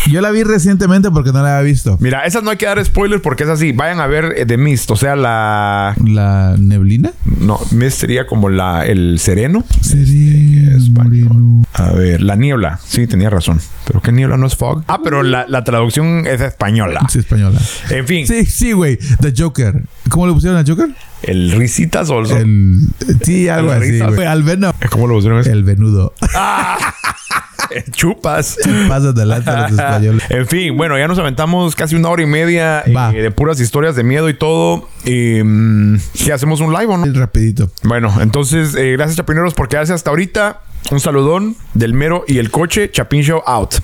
Yo, la vi recientemente porque no la había visto. mira, esas no hay que dar spoilers porque es así. Vayan a ver eh, The Mist, o sea, la La neblina. no, Mist sería como la el sereno. Sería moreno. A ver, la niebla. Sí, tenía razón. Pero qué niebla no es fog. Ah, pero la, la traducción es española. Sí, española. En fin, Sí, sí, güey. The Joker. ¿Cómo le pusieron a Joker? el risitas o el. Sí, algo El así, güey. Al veno. ¿Cómo lo pusieron? El venudo. Chupas. Pasa adelante los españoles. En fin, bueno, ya nos aventamos casi una hora y media eh, de puras historias de miedo y todo. Y, ¿Qué hacemos un live o no? Rapidito. Bueno, entonces, eh, gracias Chapineros por quedarse hasta ahorita. Un saludón del mero y el coche. Chapin Show out.